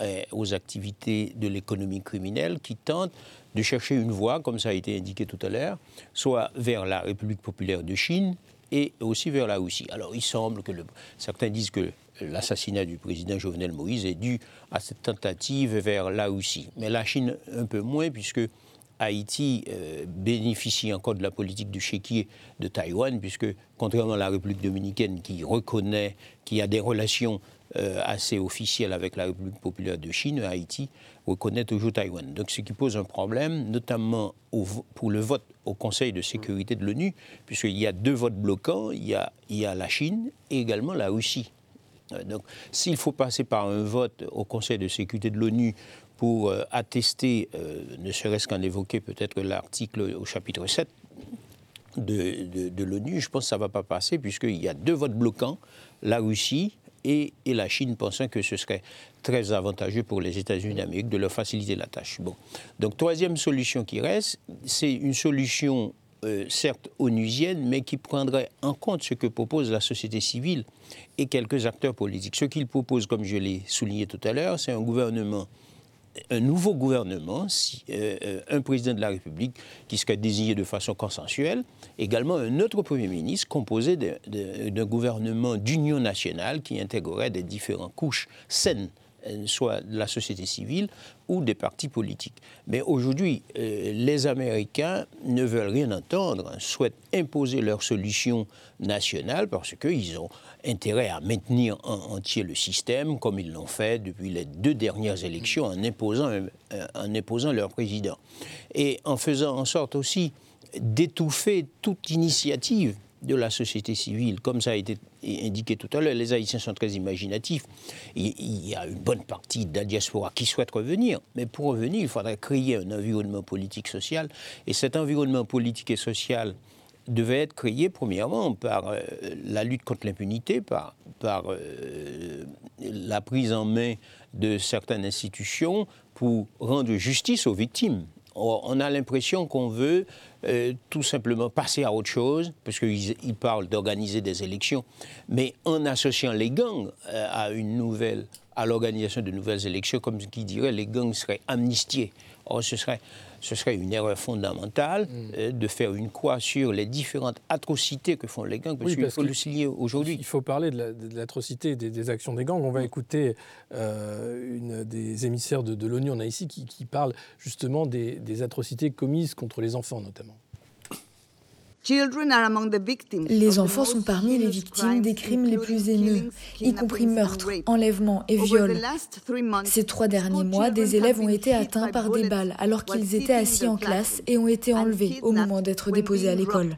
eh, aux activités de l'économie criminelle, qui tentent de chercher une voie, comme ça a été indiqué tout à l'heure, soit vers la République populaire de Chine, et aussi vers la Russie. Alors il semble que certains disent que l'assassinat du président Jovenel Moïse est dû à cette tentative vers la Russie. Mais la Chine un peu moins puisque Haïti euh, bénéficie encore de la politique du chéquier de Taïwan, puisque contrairement à la République dominicaine qui reconnaît, qui a des relations euh, assez officielles avec la République populaire de Chine, Haïti reconnaît toujours Taïwan. Donc ce qui pose un problème, notamment pour le vote au Conseil de sécurité de l'ONU, puisqu'il y a deux votes bloquants, il y a, la Chine et également la Russie. Euh, donc s'il faut passer par un vote au Conseil de sécurité de l'ONU pour euh, attester, euh, ne serait-ce qu'en évoquer peut-être l'article au chapitre 7 de, l'ONU, je pense que ça ne va pas passer, puisqu'il y a deux votes bloquants, la Russie et, la Chine pensant que ce serait très avantageux pour les États-Unis d'Amérique de leur faciliter la tâche. Bon. Donc, troisième solution qui reste, c'est une solution euh, certes onusienne, mais qui prendrait en compte ce que propose la société civile et quelques acteurs politiques. Ce qu'ils proposent, comme je l'ai souligné tout à l'heure, c'est un gouvernement un nouveau gouvernement, euh, euh, un président de la République qui serait désigné de façon consensuelle, également un autre Premier ministre composé d'un gouvernement d'union nationale qui intégrerait des différentes couches saines soit de la société civile ou des partis politiques. Mais aujourd'hui, euh, les Américains ne veulent rien entendre, hein, souhaitent imposer leur solution nationale parce qu'ils ont intérêt à maintenir en entier le système, comme ils l'ont fait depuis les deux dernières élections, en imposant, euh, en imposant leur président. Et en faisant en sorte aussi d'étouffer toute initiative de la société civile, comme ça a été indiqué tout à l'heure, les Haïtiens sont très imaginatifs. Il, y a une bonne partie de la diaspora qui souhaite revenir, mais pour revenir, il faudrait créer un environnement politique social. Et cet environnement politique et social devait être créé premièrement par euh, la lutte contre l'impunité, par, euh, la prise en main de certaines institutions pour rendre justice aux victimes. On a l'impression qu'on veut euh, tout simplement passer à autre chose, parce qu'ils parlent d'organiser des élections, mais en associant les gangs euh, à une nouvelle, à l'organisation de nouvelles élections, comme qui dirait, les gangs seraient amnistiés. Ce serait, ce serait une erreur fondamentale mm. euh, de faire une croix sur les différentes atrocités que font les gangs, parce qu'il faut le signer aujourd'hui. Il faut parler de l'atrocité des, actions des gangs. On va mm. écouter une des émissaires de, l'ONU en Haïti qui, qui, parle justement des atrocités commises contre les enfants, notamment. Les enfants sont parmi les victimes des crimes les plus haineux, y compris meurtres, enlèvements et viols. Ces trois derniers mois, des élèves ont été atteints par des balles alors qu'ils étaient assis en classe et ont été enlevés au moment d'être déposés à l'école.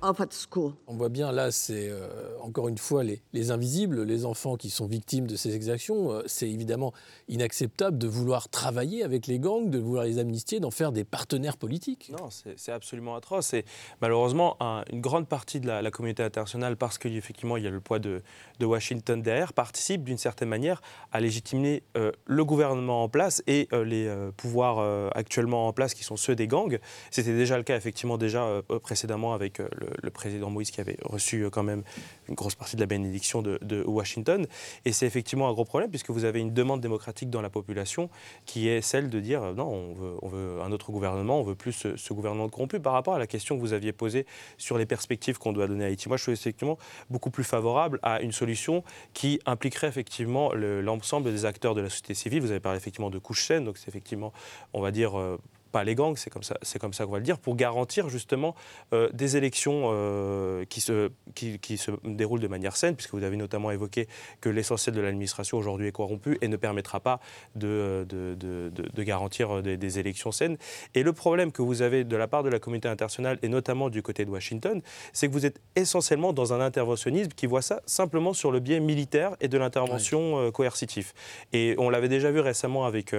On voit bien là, c'est euh, encore une fois les, invisibles, les enfants qui sont victimes de ces exactions. Euh, c'est évidemment inacceptable de vouloir travailler avec les gangs, de vouloir les amnistier, d'en faire des partenaires politiques. Non, c'est absolument atroce. Et malheureusement, un, une grande partie de la, communauté internationale, parce qu'effectivement il y a le poids de, Washington derrière, participe d'une certaine manière à légitimer le gouvernement en place et les pouvoirs actuellement en place qui sont ceux des gangs. C'était déjà le cas effectivement déjà précédemment avec le, président Moïse qui avait reçu quand même une grosse partie de la bénédiction de, Washington. Et c'est effectivement un gros problème puisque vous avez une demande démocratique dans la population qui est celle de dire non, on veut, un autre gouvernement, on veut plus ce, gouvernement corrompu. Par rapport à la question que vous aviez posée sur les perspectives qu'on doit donner à Haïti, moi je suis effectivement beaucoup plus favorable à une solution qui impliquerait effectivement l'ensemble des acteurs de la société civile. Vous avez parlé effectivement de couche saine, donc c'est effectivement, on va dire, euh, pas les gangs, c'est comme ça, c'est comme ça qu'on va le dire, pour garantir justement euh, des élections euh, qui, se, qui, se déroulent de manière saine, puisque vous avez notamment évoqué que l'essentiel de l'administration aujourd'hui est corrompu et ne permettra pas de, de, de, garantir des, élections saines. Et le problème que vous avez de la part de la communauté internationale et notamment du côté de Washington, c'est que vous êtes essentiellement dans un interventionnisme qui voit ça simplement sur le biais militaire et de l'intervention euh, coercitive. Et on l'avait déjà vu récemment avec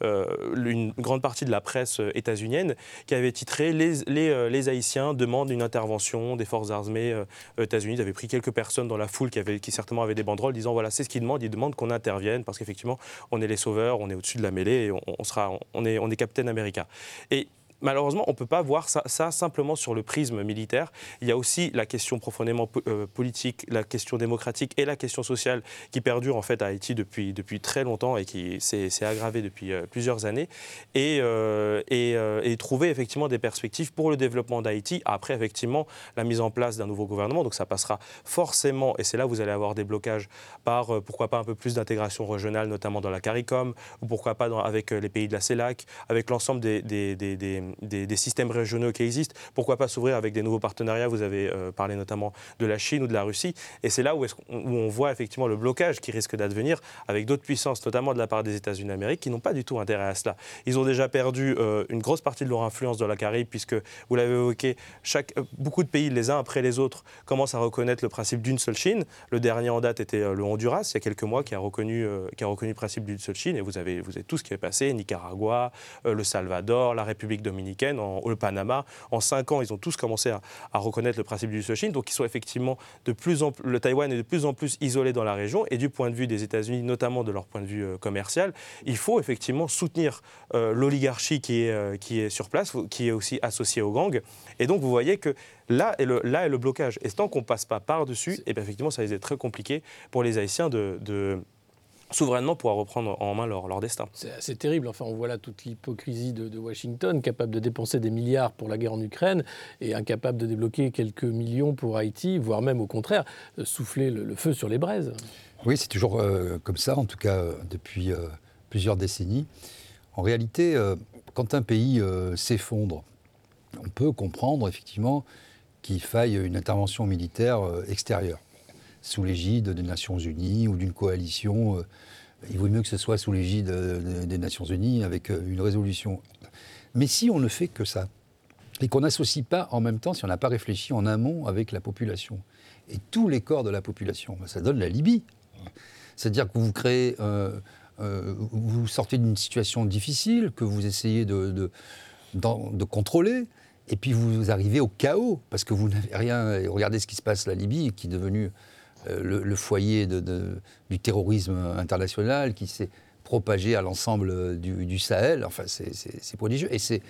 une grande partie de la presse euh, états-unienne qui avait titré les, euh, les, Haïtiens demandent une intervention des forces armées euh, états-unies. Ils avaient pris quelques personnes dans la foule qui, avaient, qui certainement avaient des banderoles disant voilà, c'est ce qu'ils demandent. Ils demandent qu'on intervienne parce qu'effectivement, on est les sauveurs, on est au-dessus de la mêlée et on, sera, on est, on est malheureusement, on ne peut pas voir ça, simplement sur le prisme militaire. Il y a aussi la question profondément euh, politique, la question démocratique et la question sociale qui perdure en fait à Haïti depuis, depuis très longtemps et qui s'est aggravée depuis euh, plusieurs années. Et, euh, et, trouver effectivement des perspectives pour le développement d'Haïti après effectivement la mise en place d'un nouveau gouvernement. Donc ça passera forcément, et c'est là où vous allez avoir des blocages par pourquoi pas un peu plus d'intégration régionale, notamment dans la CARICOM, ou pourquoi pas avec les pays de la CELAC, avec l'ensemble des, systèmes régionaux qui existent. Pourquoi pas s'ouvrir avec des nouveaux partenariats? Vous avez euh, parlé notamment de la Chine ou de la Russie. Et c'est là où, on, voit effectivement le blocage qui risque d'advenir avec d'autres puissances, notamment de la part des États-Unis d'Amérique, qui n'ont pas du tout intérêt à cela. Ils ont déjà perdu euh, une grosse partie de leur influence dans la Caraïbe, puisque, vous l'avez évoqué, euh, beaucoup de pays, les uns après les autres, commencent à reconnaître le principe d'une seule Chine. Le dernier en date était le Honduras, il y a quelques mois, qui a reconnu, qui a reconnu le principe d'une seule Chine. Et vous avez, vous avez tout ce qui est passé, Nicaragua, le Salvador, la République dominicaine, en, le Panama. En cinq ans, ils ont tous commencé à, reconnaître le principe du Chine. Donc, ils sont effectivement de plus en plus, le Taïwan est de plus en plus isolé dans la région. Et du point de vue des États-Unis, notamment de leur point de vue euh, commercial, il faut effectivement soutenir euh, l'oligarchie qui est, euh, qui est sur place, qui est aussi associée aux gangs. Et donc, vous voyez que là est le, là est le blocage. Et tant qu'on ne passe pas par-dessus, et eh bien effectivement, ça va être très compliqué pour les Haïtiens de souverainement pouvoir reprendre en main leur, leur destin. C'est assez terrible. Enfin, on voit là toute l'hypocrisie de, Washington, capable de dépenser des milliards pour la guerre en Ukraine et incapable de débloquer quelques millions pour Haïti, voire même au contraire, euh, souffler le, feu sur les braises. Oui, c'est toujours euh, comme ça, en tout cas euh, depuis plusieurs décennies. En réalité, quand un pays s'effondre, on peut comprendre effectivement qu'il faille une intervention militaire extérieure sous l'égide des Nations Unies ou d'une coalition. Euh, il vaut mieux que ce soit sous l'égide euh, des Nations Unies avec euh, une résolution. Mais si on ne fait que ça, et qu'on n'associe pas en même temps, si on n'a pas réfléchi en amont avec la population, et tous les corps de la population, ben, ça donne la Libye. C'est-à-dire que vous créez, vous sortez d'une situation difficile, que vous essayez de contrôler, et puis vous arrivez au chaos, parce que vous n'avez rien. Regardez ce qui se passe, la Libye, qui est devenue euh, le, foyer du terrorisme international qui s'est propagé à l'ensemble du, Sahel. Enfin, c'est prodigieux. Et c'est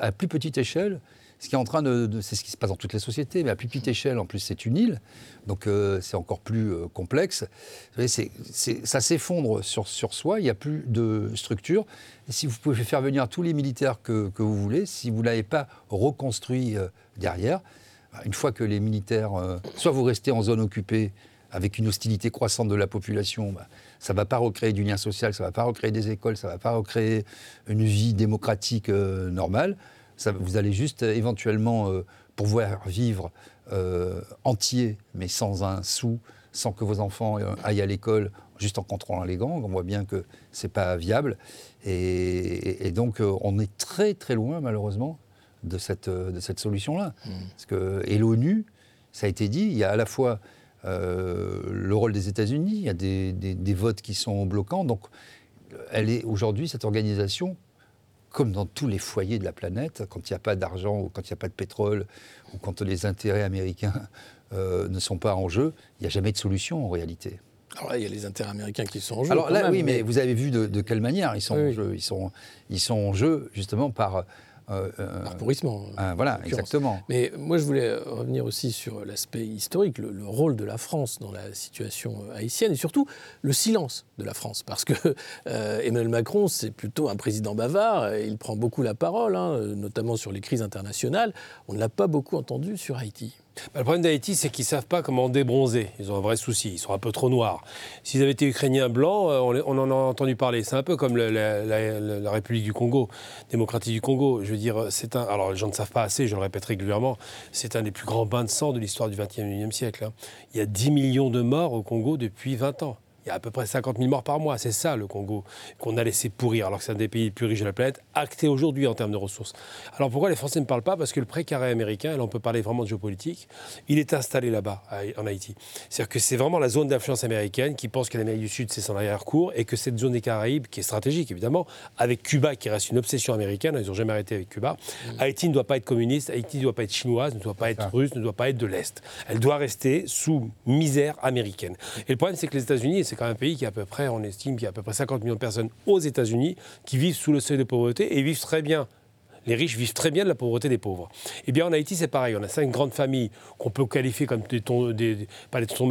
à plus petite échelle, ce qui est en train de, c'est ce qui se passe dans toutes les sociétés, mais à plus petite échelle, en plus, c'est une île, donc euh, c'est encore plus euh, complexe. ça s'effondre sur, soi, il n'y a plus de structure. Si vous pouvez faire venir tous les militaires que, vous voulez, si vous l'avez pas reconstruit derrière, bah, une fois que les militaires, soit vous restez en zone occupée, avec une hostilité croissante de la population, bah, ça ne va pas recréer du lien social, ça ne va pas recréer des écoles, ça ne va pas recréer une vie démocratique euh, normale. Ça, vous allez juste euh, éventuellement euh, pouvoir vivre entier, mais sans un sou, sans que vos enfants aillent à l'école, juste en contrôlant les gangs. On voit bien que ce n'est pas viable. Et, donc, on est très très loin, malheureusement, de cette, de cette solution-là. Mmh. Parce que, et l'ONU, ça a été dit, il y a à la fois euh, le rôle des États-Unis, il y a des, votes qui sont bloquants. Donc, elle est aujourd'hui, cette organisation, comme dans tous les foyers de la planète, quand il n'y a pas d'argent ou quand il n'y a pas de pétrole ou quand les intérêts américains euh, ne sont pas en jeu, il n'y a jamais de solution en réalité. Alors là, il y a les intérêts américains qui sont en jeu. Alors là, oui, mais... vous avez vu de, quelle manière ils sont en jeu. Ils sont, ils sont en jeu justement par euh, euh, Par pourrissement. Euh, voilà, exactement. Mais moi, je voulais revenir aussi sur l'aspect historique, le, rôle de la France dans la situation haïtienne et surtout le silence de la France. Parce que Emmanuel Macron, c'est plutôt un président bavard, il prend beaucoup la parole, hein, notamment sur les crises internationales. On ne l'a pas beaucoup entendu sur Haïti. Bah, le problème d'Haïti, c'est qu'ils ne savent pas comment débronzer. Ils ont un vrai souci. Ils sont un peu trop noirs. S'ils avaient été ukrainiens blancs, euh, on, en a entendu parler. C'est un peu comme la, République du Congo, démocratique du Congo. Je veux dire, c'est un. Alors, les gens ne savent pas assez, je le répète régulièrement, c'est un des plus grands bains de sang de l'histoire du XXIe siècle. Hein. Il y a 10 millions de morts au Congo depuis 20 ans. Il y a à peu près 50 000 morts par mois. C'est ça le Congo qu'on a laissé pourrir, alors que c'est un des pays les plus riches de la planète, acté aujourd'hui en termes de ressources. Alors pourquoi les Français ne parlent pas? Parce que le précaré américain, et là on peut parler vraiment de géopolitique, il est installé là-bas, en Haïti. C'est-à-dire que c'est vraiment la zone d'influence américaine qui pense que l'Amérique du Sud c'est son arrière-cour et que cette zone des Caraïbes, qui est stratégique évidemment, avec Cuba qui reste une obsession américaine, ils n'ont jamais arrêté avec Cuba, mmh. Haïti ne doit pas être communiste, Haïti ne doit pas être chinoise, ne doit pas être russe, ne doit pas être de l'Est. Elle doit rester sous misère américaine. Et le problème c'est que les États-Unis, c'est quand même un pays qui à peu près, on estime qu'il y a à peu près 50 millions de personnes aux États-Unis qui vivent sous le seuil de pauvreté et vivent très bien les riches vivent très bien de la pauvreté des pauvres. Eh bien, en Haïti, c'est pareil. On a cinq grandes familles qu'on peut qualifier comme des, des, pas des tons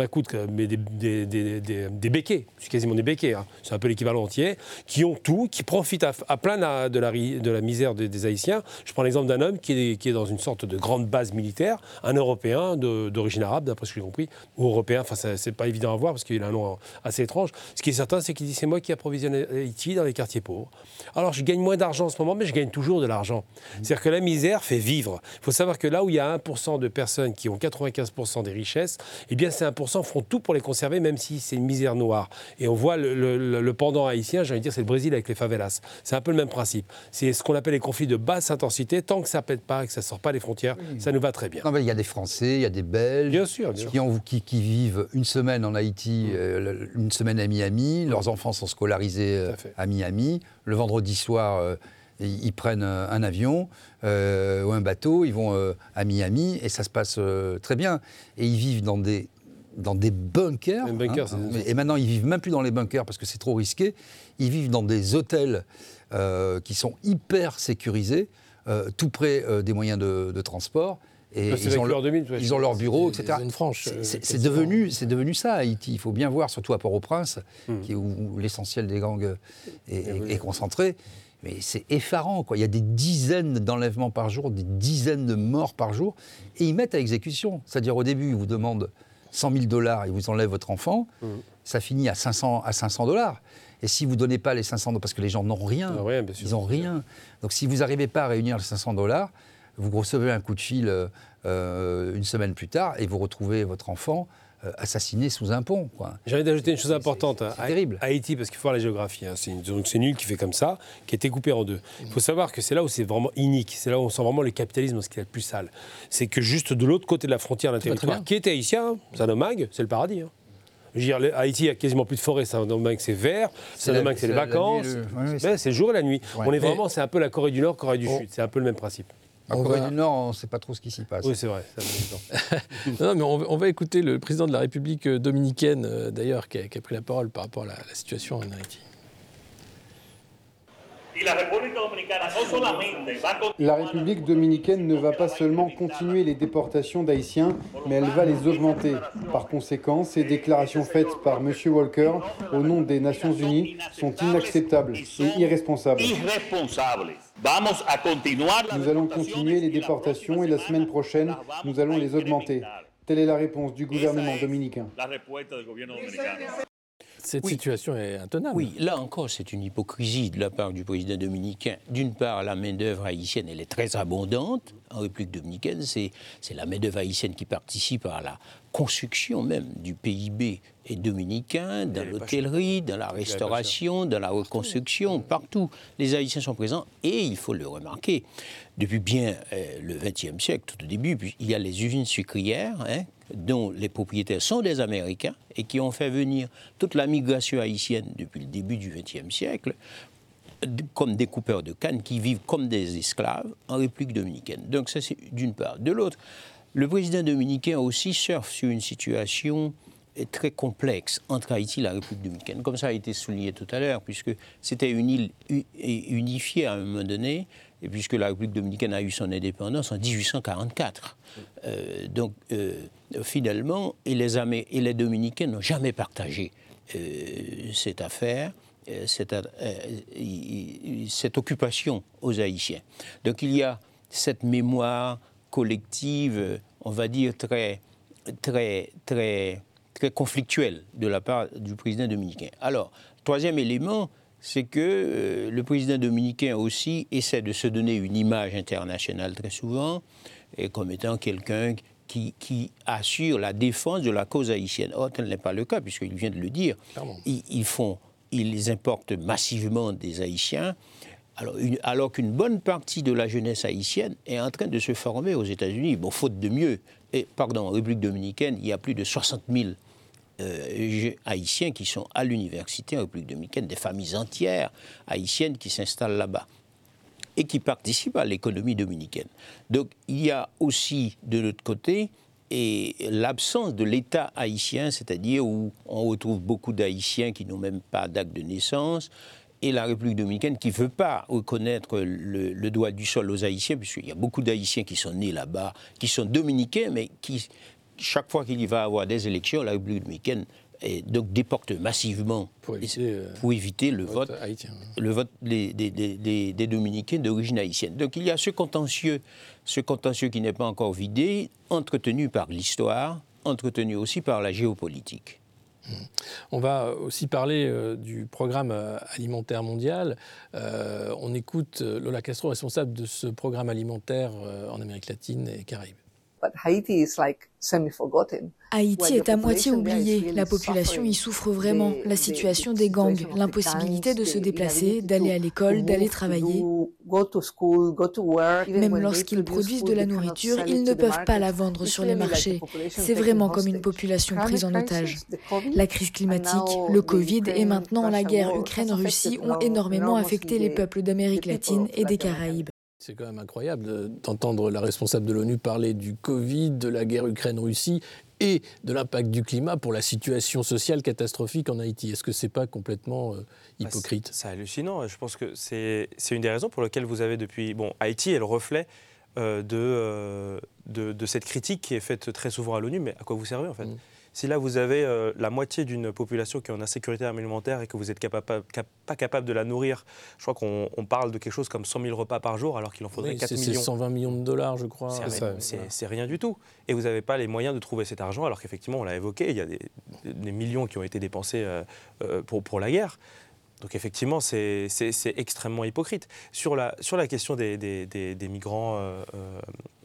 mais des, des, béquets. C'est quasiment des béquets. Hein. C'est un peu l'équivalent entier. Qui ont tout, qui profitent à, plein de la, misère des, Haïtiens. Je prends l'exemple d'un homme qui est, qui est dans une sorte de grande base militaire, un Européen d'origine arabe, d'après ce que j'ai compris, ou européen. Enfin, c'est pas évident à voir parce qu'il a un nom assez étrange. Ce qui est certain, c'est qu'il dit c'est moi qui approvisionne Haïti dans les quartiers pauvres. Alors, je gagne moins d'argent en ce moment, mais je gagne toujours de l'argent. C'est-à-dire que la misère fait vivre. Il faut savoir que là où il y a 1% de personnes qui ont 95% des richesses, eh bien ces 1% font tout pour les conserver, même si c'est une misère noire. Et on voit le, pendant haïtien, j'ai envie de dire, c'est le Brésil avec les favelas. C'est un peu le même principe. C'est ce qu'on appelle les conflits de basse intensité. Tant que ça ne pète pas, que ça ne sort pas des frontières, ça nous va très bien. il y a des Français, il y a des Belges bien sûr, Qui, qui, vivent une semaine en Haïti, mm. euh, une semaine à Miami. Leurs enfants sont scolarisés euh, à Miami. Le vendredi soir, euh, ils prennent euh, un avion euh, ou un bateau, ils vont euh, à Miami et ça se passe très bien. Et ils vivent dans des, dans des bunkers. Hein. et maintenant, ils vivent même plus dans les bunkers parce que c'est trop risqué. Ils vivent dans des hôtels qui sont hyper sécurisés, tout près des moyens de, transport. Et ils, ont leur, ils ont leur bureau, etc. C'est devenu, devenu ça, Haïti. Il faut bien voir, surtout à Port-au-Prince, hmm. où, l'essentiel des gangs est concentré. Mais c'est effarant, quoi. Il y a des dizaines d'enlèvements par jour, des dizaines de morts par jour, et ils mettent à exécution. C'est-à-dire, au début, ils vous demandent 100 000 dollars, ils vous enlèvent votre enfant, mmh. ça finit à 500 à 500 dollars. Et si vous ne donnez pas les 500 dollars, parce que les gens n'ont rien, ah ils n'ont rien. Donc si vous n'arrivez pas à réunir les 500 dollars, vous recevez un coup de fil euh, une semaine plus tard et vous retrouvez votre enfant euh, assassiné sous un pont. J'ai envie d'ajouter une chose importante. C'est hein. terrible. Haïti, parce qu'il faut voir la géographie. Hein. C'est une zone nulle qui fait comme ça, qui a été coupée en deux. Il faut savoir que c'est là où c'est vraiment inique. C'est là où on sent vraiment le capitalisme, ce qui est le plus sale. C'est que juste de l'autre côté de la frontière d'un territoire qui était haïtien, Saint-Domingue, c'est le paradis. Hein. Je veux dire, Haïti, il n'y a quasiment plus de forêt. Saint-Domingue, c'est vert. Saint-Domingue, c'est les vacances. c'est le jour et la nuit. On est vraiment, c'est un peu la Corée du Nord, Corée du Sud. C'est un peu le même principe. En Corée du Nord, on ne sait pas trop ce qui s'y passe. Oui, c'est vrai. non, mais on, va écouter le président de la République dominicaine, euh, d'ailleurs, qui, a pris la parole par rapport à la, la situation en Haïti. La République dominicaine ne va pas seulement continuer les déportations d'Haïtiens, mais elle va les augmenter. Par conséquent, ces déclarations faites par M. Walker au nom des Nations Unies sont inacceptables et irresponsables. Nous allons continuer les déportations et la semaine prochaine, nous allons les augmenter. Telle est la réponse du gouvernement dominicain. Cette situation est intenable. Oui, là encore, c'est une hypocrisie de la part du président dominicain. D'une part, la main-d'œuvre haïtienne, elle est très abondante. En République dominicaine, c'est la main-d'œuvre haïtienne qui participe à la construction même du PIB et dominicain, dans l'hôtellerie, dans la restauration, dans la reconstruction, partout. Les Haïtiens sont présents et il faut le remarquer. Depuis bien euh, le XXe siècle, tout au début, il y a les usines sucrières hein, dont les propriétaires sont des Américains et qui ont fait venir toute la migration haïtienne depuis le début du XXe siècle comme des coupeurs de canne qui vivent comme des esclaves en République dominicaine. Donc ça c'est d'une part. De l'autre, le président dominicain aussi surfe sur une situation très complexe entre Haïti et la République dominicaine, comme ça a été souligné tout à l'heure, puisque c'était une île unifiée à un moment donné, puisque la République dominicaine a eu son indépendance en 1844. Euh, donc, euh, finalement, et les Dominicains n'ont jamais partagé euh, cette affaire. Cette, cette, occupation aux Haïtiens. Donc il y a cette mémoire collective, on va dire très, très, très, très conflictuelle de la part du président dominicain. Alors, troisième élément, c'est que euh, le président dominicain aussi essaie de se donner une image internationale très souvent, et comme étant quelqu'un qui, assure la défense de la cause haïtienne. Or, tel n'est pas le cas, puisqu'il vient de le dire. Ils, font, ils importent massivement des Haïtiens, alors, alors qu'une bonne partie de la jeunesse haïtienne est en train de se former aux États-Unis. Bon, faute de mieux, et pardon, en République dominicaine, il y a plus de 60 000 euh, haïtiens qui sont à l'université en République dominicaine, des familles entières haïtiennes qui s'installent là-bas et qui participent à l'économie dominicaine. Donc il y a aussi de l'autre côté et l'absence de l'État haïtien, c'est-à-dire où on retrouve beaucoup d'Haïtiens qui n'ont même pas d'acte de naissance, et la République dominicaine qui ne veut pas reconnaître le, le, droit du sol aux Haïtiens, puisqu'il y a beaucoup d'Haïtiens qui sont nés là-bas, qui sont dominicains, mais qui, chaque fois qu'il y va avoir des élections, la République dominicaine donc déporte massivement pour éviter, euh, pour éviter le vote, haïtien. le vote des, des, des, des dominicains d'origine haïtienne. Donc il y a ce contentieux, ce contentieux qui n'est pas encore vidé, entretenu par l'histoire, entretenu aussi par la géopolitique. On va aussi parler euh, du programme euh, alimentaire mondial. on écoute Lola Castro, responsable de ce programme alimentaire en Amérique latine et Caraïbes. Haïti est à moitié oublié. La population y souffre vraiment. La situation des gangs, l'impossibilité de se déplacer, d'aller à l'école, d'aller travailler. Même lorsqu'ils produisent de la nourriture, ils ne peuvent pas la vendre sur les marchés. C'est vraiment comme une population prise en otage. La crise climatique, le Covid et maintenant la guerre Ukraine-Russie ont énormément affecté les peuples d'Amérique latine et des Caraïbes. C'est quand même incroyable d'entendre la responsable de l'ONU parler du Covid, de la guerre Ukraine-Russie et de l'impact du climat pour la situation sociale catastrophique en Haïti. Est-ce que ce n'est pas complètement euh, bah, hypocrite? C'est hallucinant. Je pense que c'est une des raisons pour lesquelles vous avez depuis... Bon, Haïti est le reflet euh, euh, de, de, cette critique qui est faite très souvent à l'ONU, mais à quoi vous servez en fait? Mm. Si là, vous avez euh, la moitié d'une population qui est en insécurité alimentaire et que vous n'êtes pas capable de la nourrir, je crois qu'on parle de quelque chose comme 100 000 repas par jour alors qu'il en faudrait 4 millions. C'est 120 millions de dollars, je crois. C'est rien du tout. Et vous n'avez pas les moyens de trouver cet argent alors qu'effectivement, on l'a évoqué, il y a des, millions qui ont été dépensés euh, euh, pour, pour la guerre. Donc effectivement, c'est extrêmement hypocrite. Sur la, sur la question des, des, migrants euh,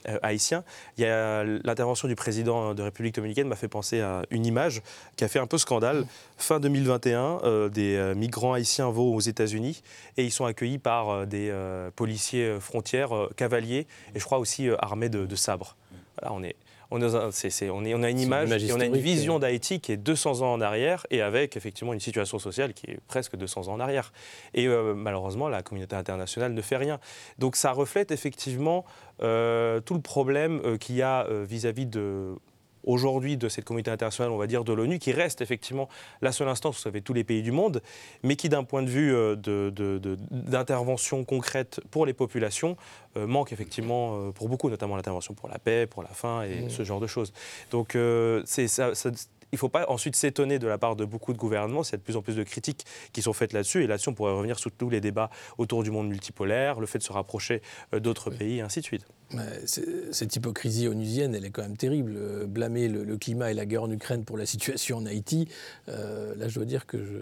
euh, a l'intervention du président de République dominicaine m'a fait penser à une image qui a fait un peu scandale. Fin 2021, euh, des migrants haïtiens vont aux États-Unis et ils sont accueillis par des policiers frontières, cavaliers et je crois aussi armés de, de sabres. Voilà, on est on, a une image, et on a une vision d'Haïti qui est 200 ans en arrière et avec effectivement une situation sociale qui est presque 200 ans en arrière. Et euh, malheureusement, la communauté internationale ne fait rien. Donc ça reflète effectivement euh, tout le problème euh, qu'il y a vis-à-vis de aujourd'hui de cette communauté internationale, on va dire, de l'ONU, qui reste effectivement la seule instance, vous savez, tous les pays du monde, mais qui, d'un point de vue euh, d'intervention concrète pour les populations, euh, manque effectivement euh, pour beaucoup, notamment l'intervention pour la paix, pour la faim et mmh. ce genre de choses. Donc, c'est ça, il ne faut pas ensuite s'étonner de la part de beaucoup de gouvernements a de plus en plus de critiques qui sont faites là-dessus. Et là-dessus, on pourrait revenir sur tous les débats autour du monde multipolaire, le fait de se rapprocher d'autres pays, et ainsi de suite. Cette hypocrisie onusienne, elle est quand même terrible. Euh, blâmer le, climat et la guerre en Ukraine pour la situation en Haïti, euh, là, je dois dire que je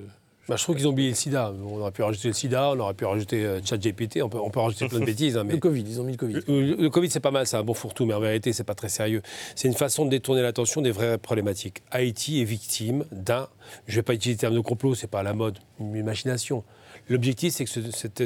bah, je trouve qu'ils ont oublié le sida. On aurait pu rajouter le sida, on aurait pu rajouter euh, ChatGPT, on peut, on peut rajouter plein de bêtises. Hein, mais... Le Covid, ils ont mis le Covid. Le, Covid, c'est pas mal, c'est un bon fourre-tout, mais en vérité, c'est pas très sérieux. C'est une façon de détourner l'attention des vraies problématiques. Haïti est victime d'un, je ne vais pas utiliser le terme de complot, c'est pas à la mode, une imagination. L'objectif, c'est que ce,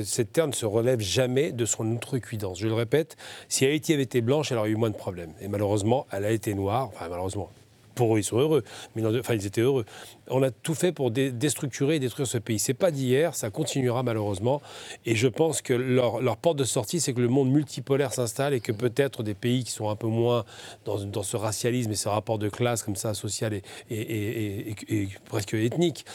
cette, terre ne se relève jamais de son outrecuidance. Je le répète, si Haïti avait été blanche, elle aurait eu moins de problèmes. Et malheureusement, elle a été noire, enfin malheureusement, pour eux, ils sont heureux. Enfin, ils étaient heureux. On a tout fait pour déstructurer et détruire ce pays. C'est pas d'hier, ça continuera malheureusement. Et je pense que leur, porte de sortie, c'est que le monde multipolaire s'installe et que peut-être des pays qui sont un peu moins dans, ce racialisme et ce rapport de classe comme ça, social et presque ethnique,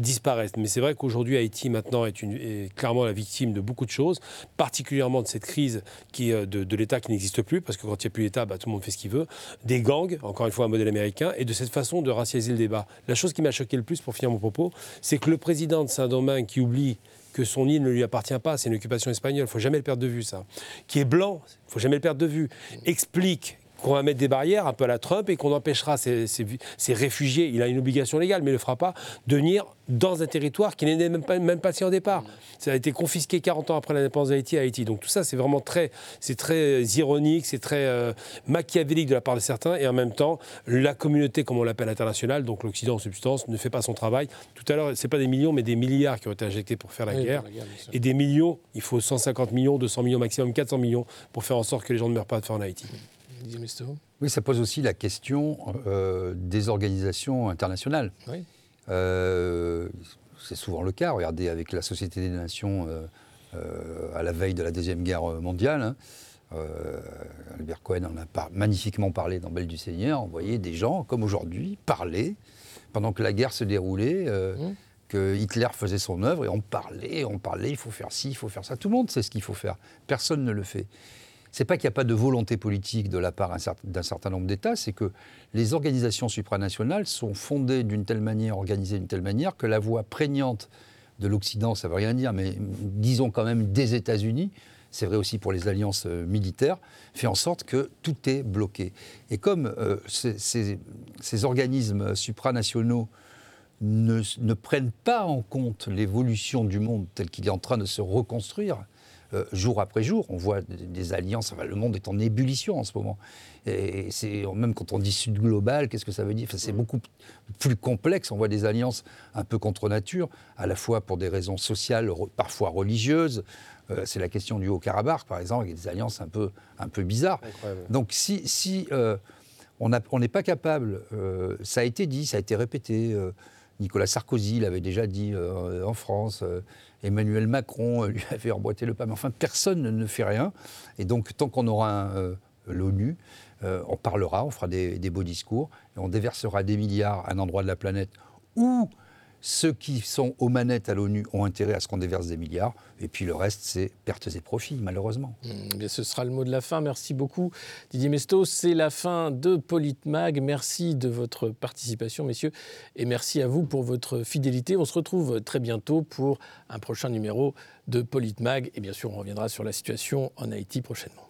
disparaissent. Mais c'est vrai qu'aujourd'hui, Haïti maintenant est, clairement la victime de beaucoup de choses, particulièrement de cette crise euh, de, l'État qui n'existe plus, parce que quand il n'y a plus d'État, bah, tout le monde fait ce qu'il veut, des gangs, encore une fois un modèle américain, et de cette façon de racialiser le débat. La chose qui m'a choqué le plus, pour finir mon propos, c'est que le président de Saint-Domingue, qui oublie que son île ne lui appartient pas, c'est une occupation espagnole, il faut jamais le perdre de vue ça, qui est blanc, il faut jamais le perdre de vue, explique qu'on va mettre des barrières un peu à la Trump et qu'on empêchera ces, réfugiés, il a une obligation légale, mais il ne le fera pas, de venir dans un territoire qui n'est même pas, même pas au départ. Ça a été confisqué 40 ans après l'indépendance d'Haïti à Haïti. Donc tout ça, c'est vraiment très, c'est très ironique, c'est très euh, machiavélique de la part de certains, et en même temps, la communauté, comme on l'appelle internationale, donc l'Occident en substance, ne fait pas son travail. Tout à l'heure, ce n'est pas des millions, mais des milliards qui ont été injectés pour faire la guerre. et des millions, il faut 150 millions, 200 millions maximum, 400 millions pour faire en sorte que les gens ne meurent pas de faim en Haïti. Oui, ça pose aussi la question euh, des organisations internationales. Euh, c'est souvent le cas. Regardez avec la Société des Nations euh, à la veille de la Deuxième Guerre mondiale. Hein, Albert Cohen en a magnifiquement parlé dans Belle du Seigneur. On voyait des gens, comme aujourd'hui, parler pendant que la guerre se déroulait. Mmh. que Hitler faisait son œuvre et on parlait, on parlait, il faut faire ci, il faut faire ça. Tout le monde sait ce qu'il faut faire. Personne ne le fait c'est pas qu'il n'y a pas de volonté politique de la part d'un certain nombre d'États, c'est que les organisations supranationales sont fondées d'une telle manière, organisées d'une telle manière, que la voix prégnante de l'Occident, ça ne veut rien dire, mais disons quand même des États-Unis, c'est vrai aussi pour les alliances euh, militaires, fait en sorte que tout est bloqué. Et comme euh, ces, organismes supranationaux ne, ne, prennent pas en compte l'évolution du monde tel qu'il est en train de se reconstruire, euh, jour après jour. On voit des, alliances. le monde est en ébullition en ce moment. Et c'est même quand on dit Sud global, qu'est-ce que ça veut dire? C'est beaucoup plus complexe. On voit des alliances un peu contre nature, à la fois pour des raisons sociales, parfois religieuses. Euh, c'est la question du Haut-Karabakh, par exemple, avec des alliances un peu, un peu bizarres. Donc si, si euh, on n'est pas capable, ça a été dit, ça a été répété. Nicolas Sarkozy l'avait déjà dit en France. Emmanuel Macron euh, lui avait emboîté le pas. Mais enfin, personne ne fait rien. Et donc, tant qu'on aura euh, l'ONU, euh, on parlera, on fera des, des, beaux discours, et on déversera des milliards à un endroit de la planète où ceux qui sont aux manettes à l'ONU ont intérêt à ce qu'on déverse des milliards, et puis le reste, c'est pertes et profits, malheureusement. Mmh, ce sera le mot de la fin. Merci beaucoup, Didier Mesto. C'est la fin de Politmag. Merci de votre participation, messieurs, et merci à vous pour votre fidélité. On se retrouve très bientôt pour un prochain numéro de Politmag, et bien sûr, on reviendra sur la situation en Haïti prochainement.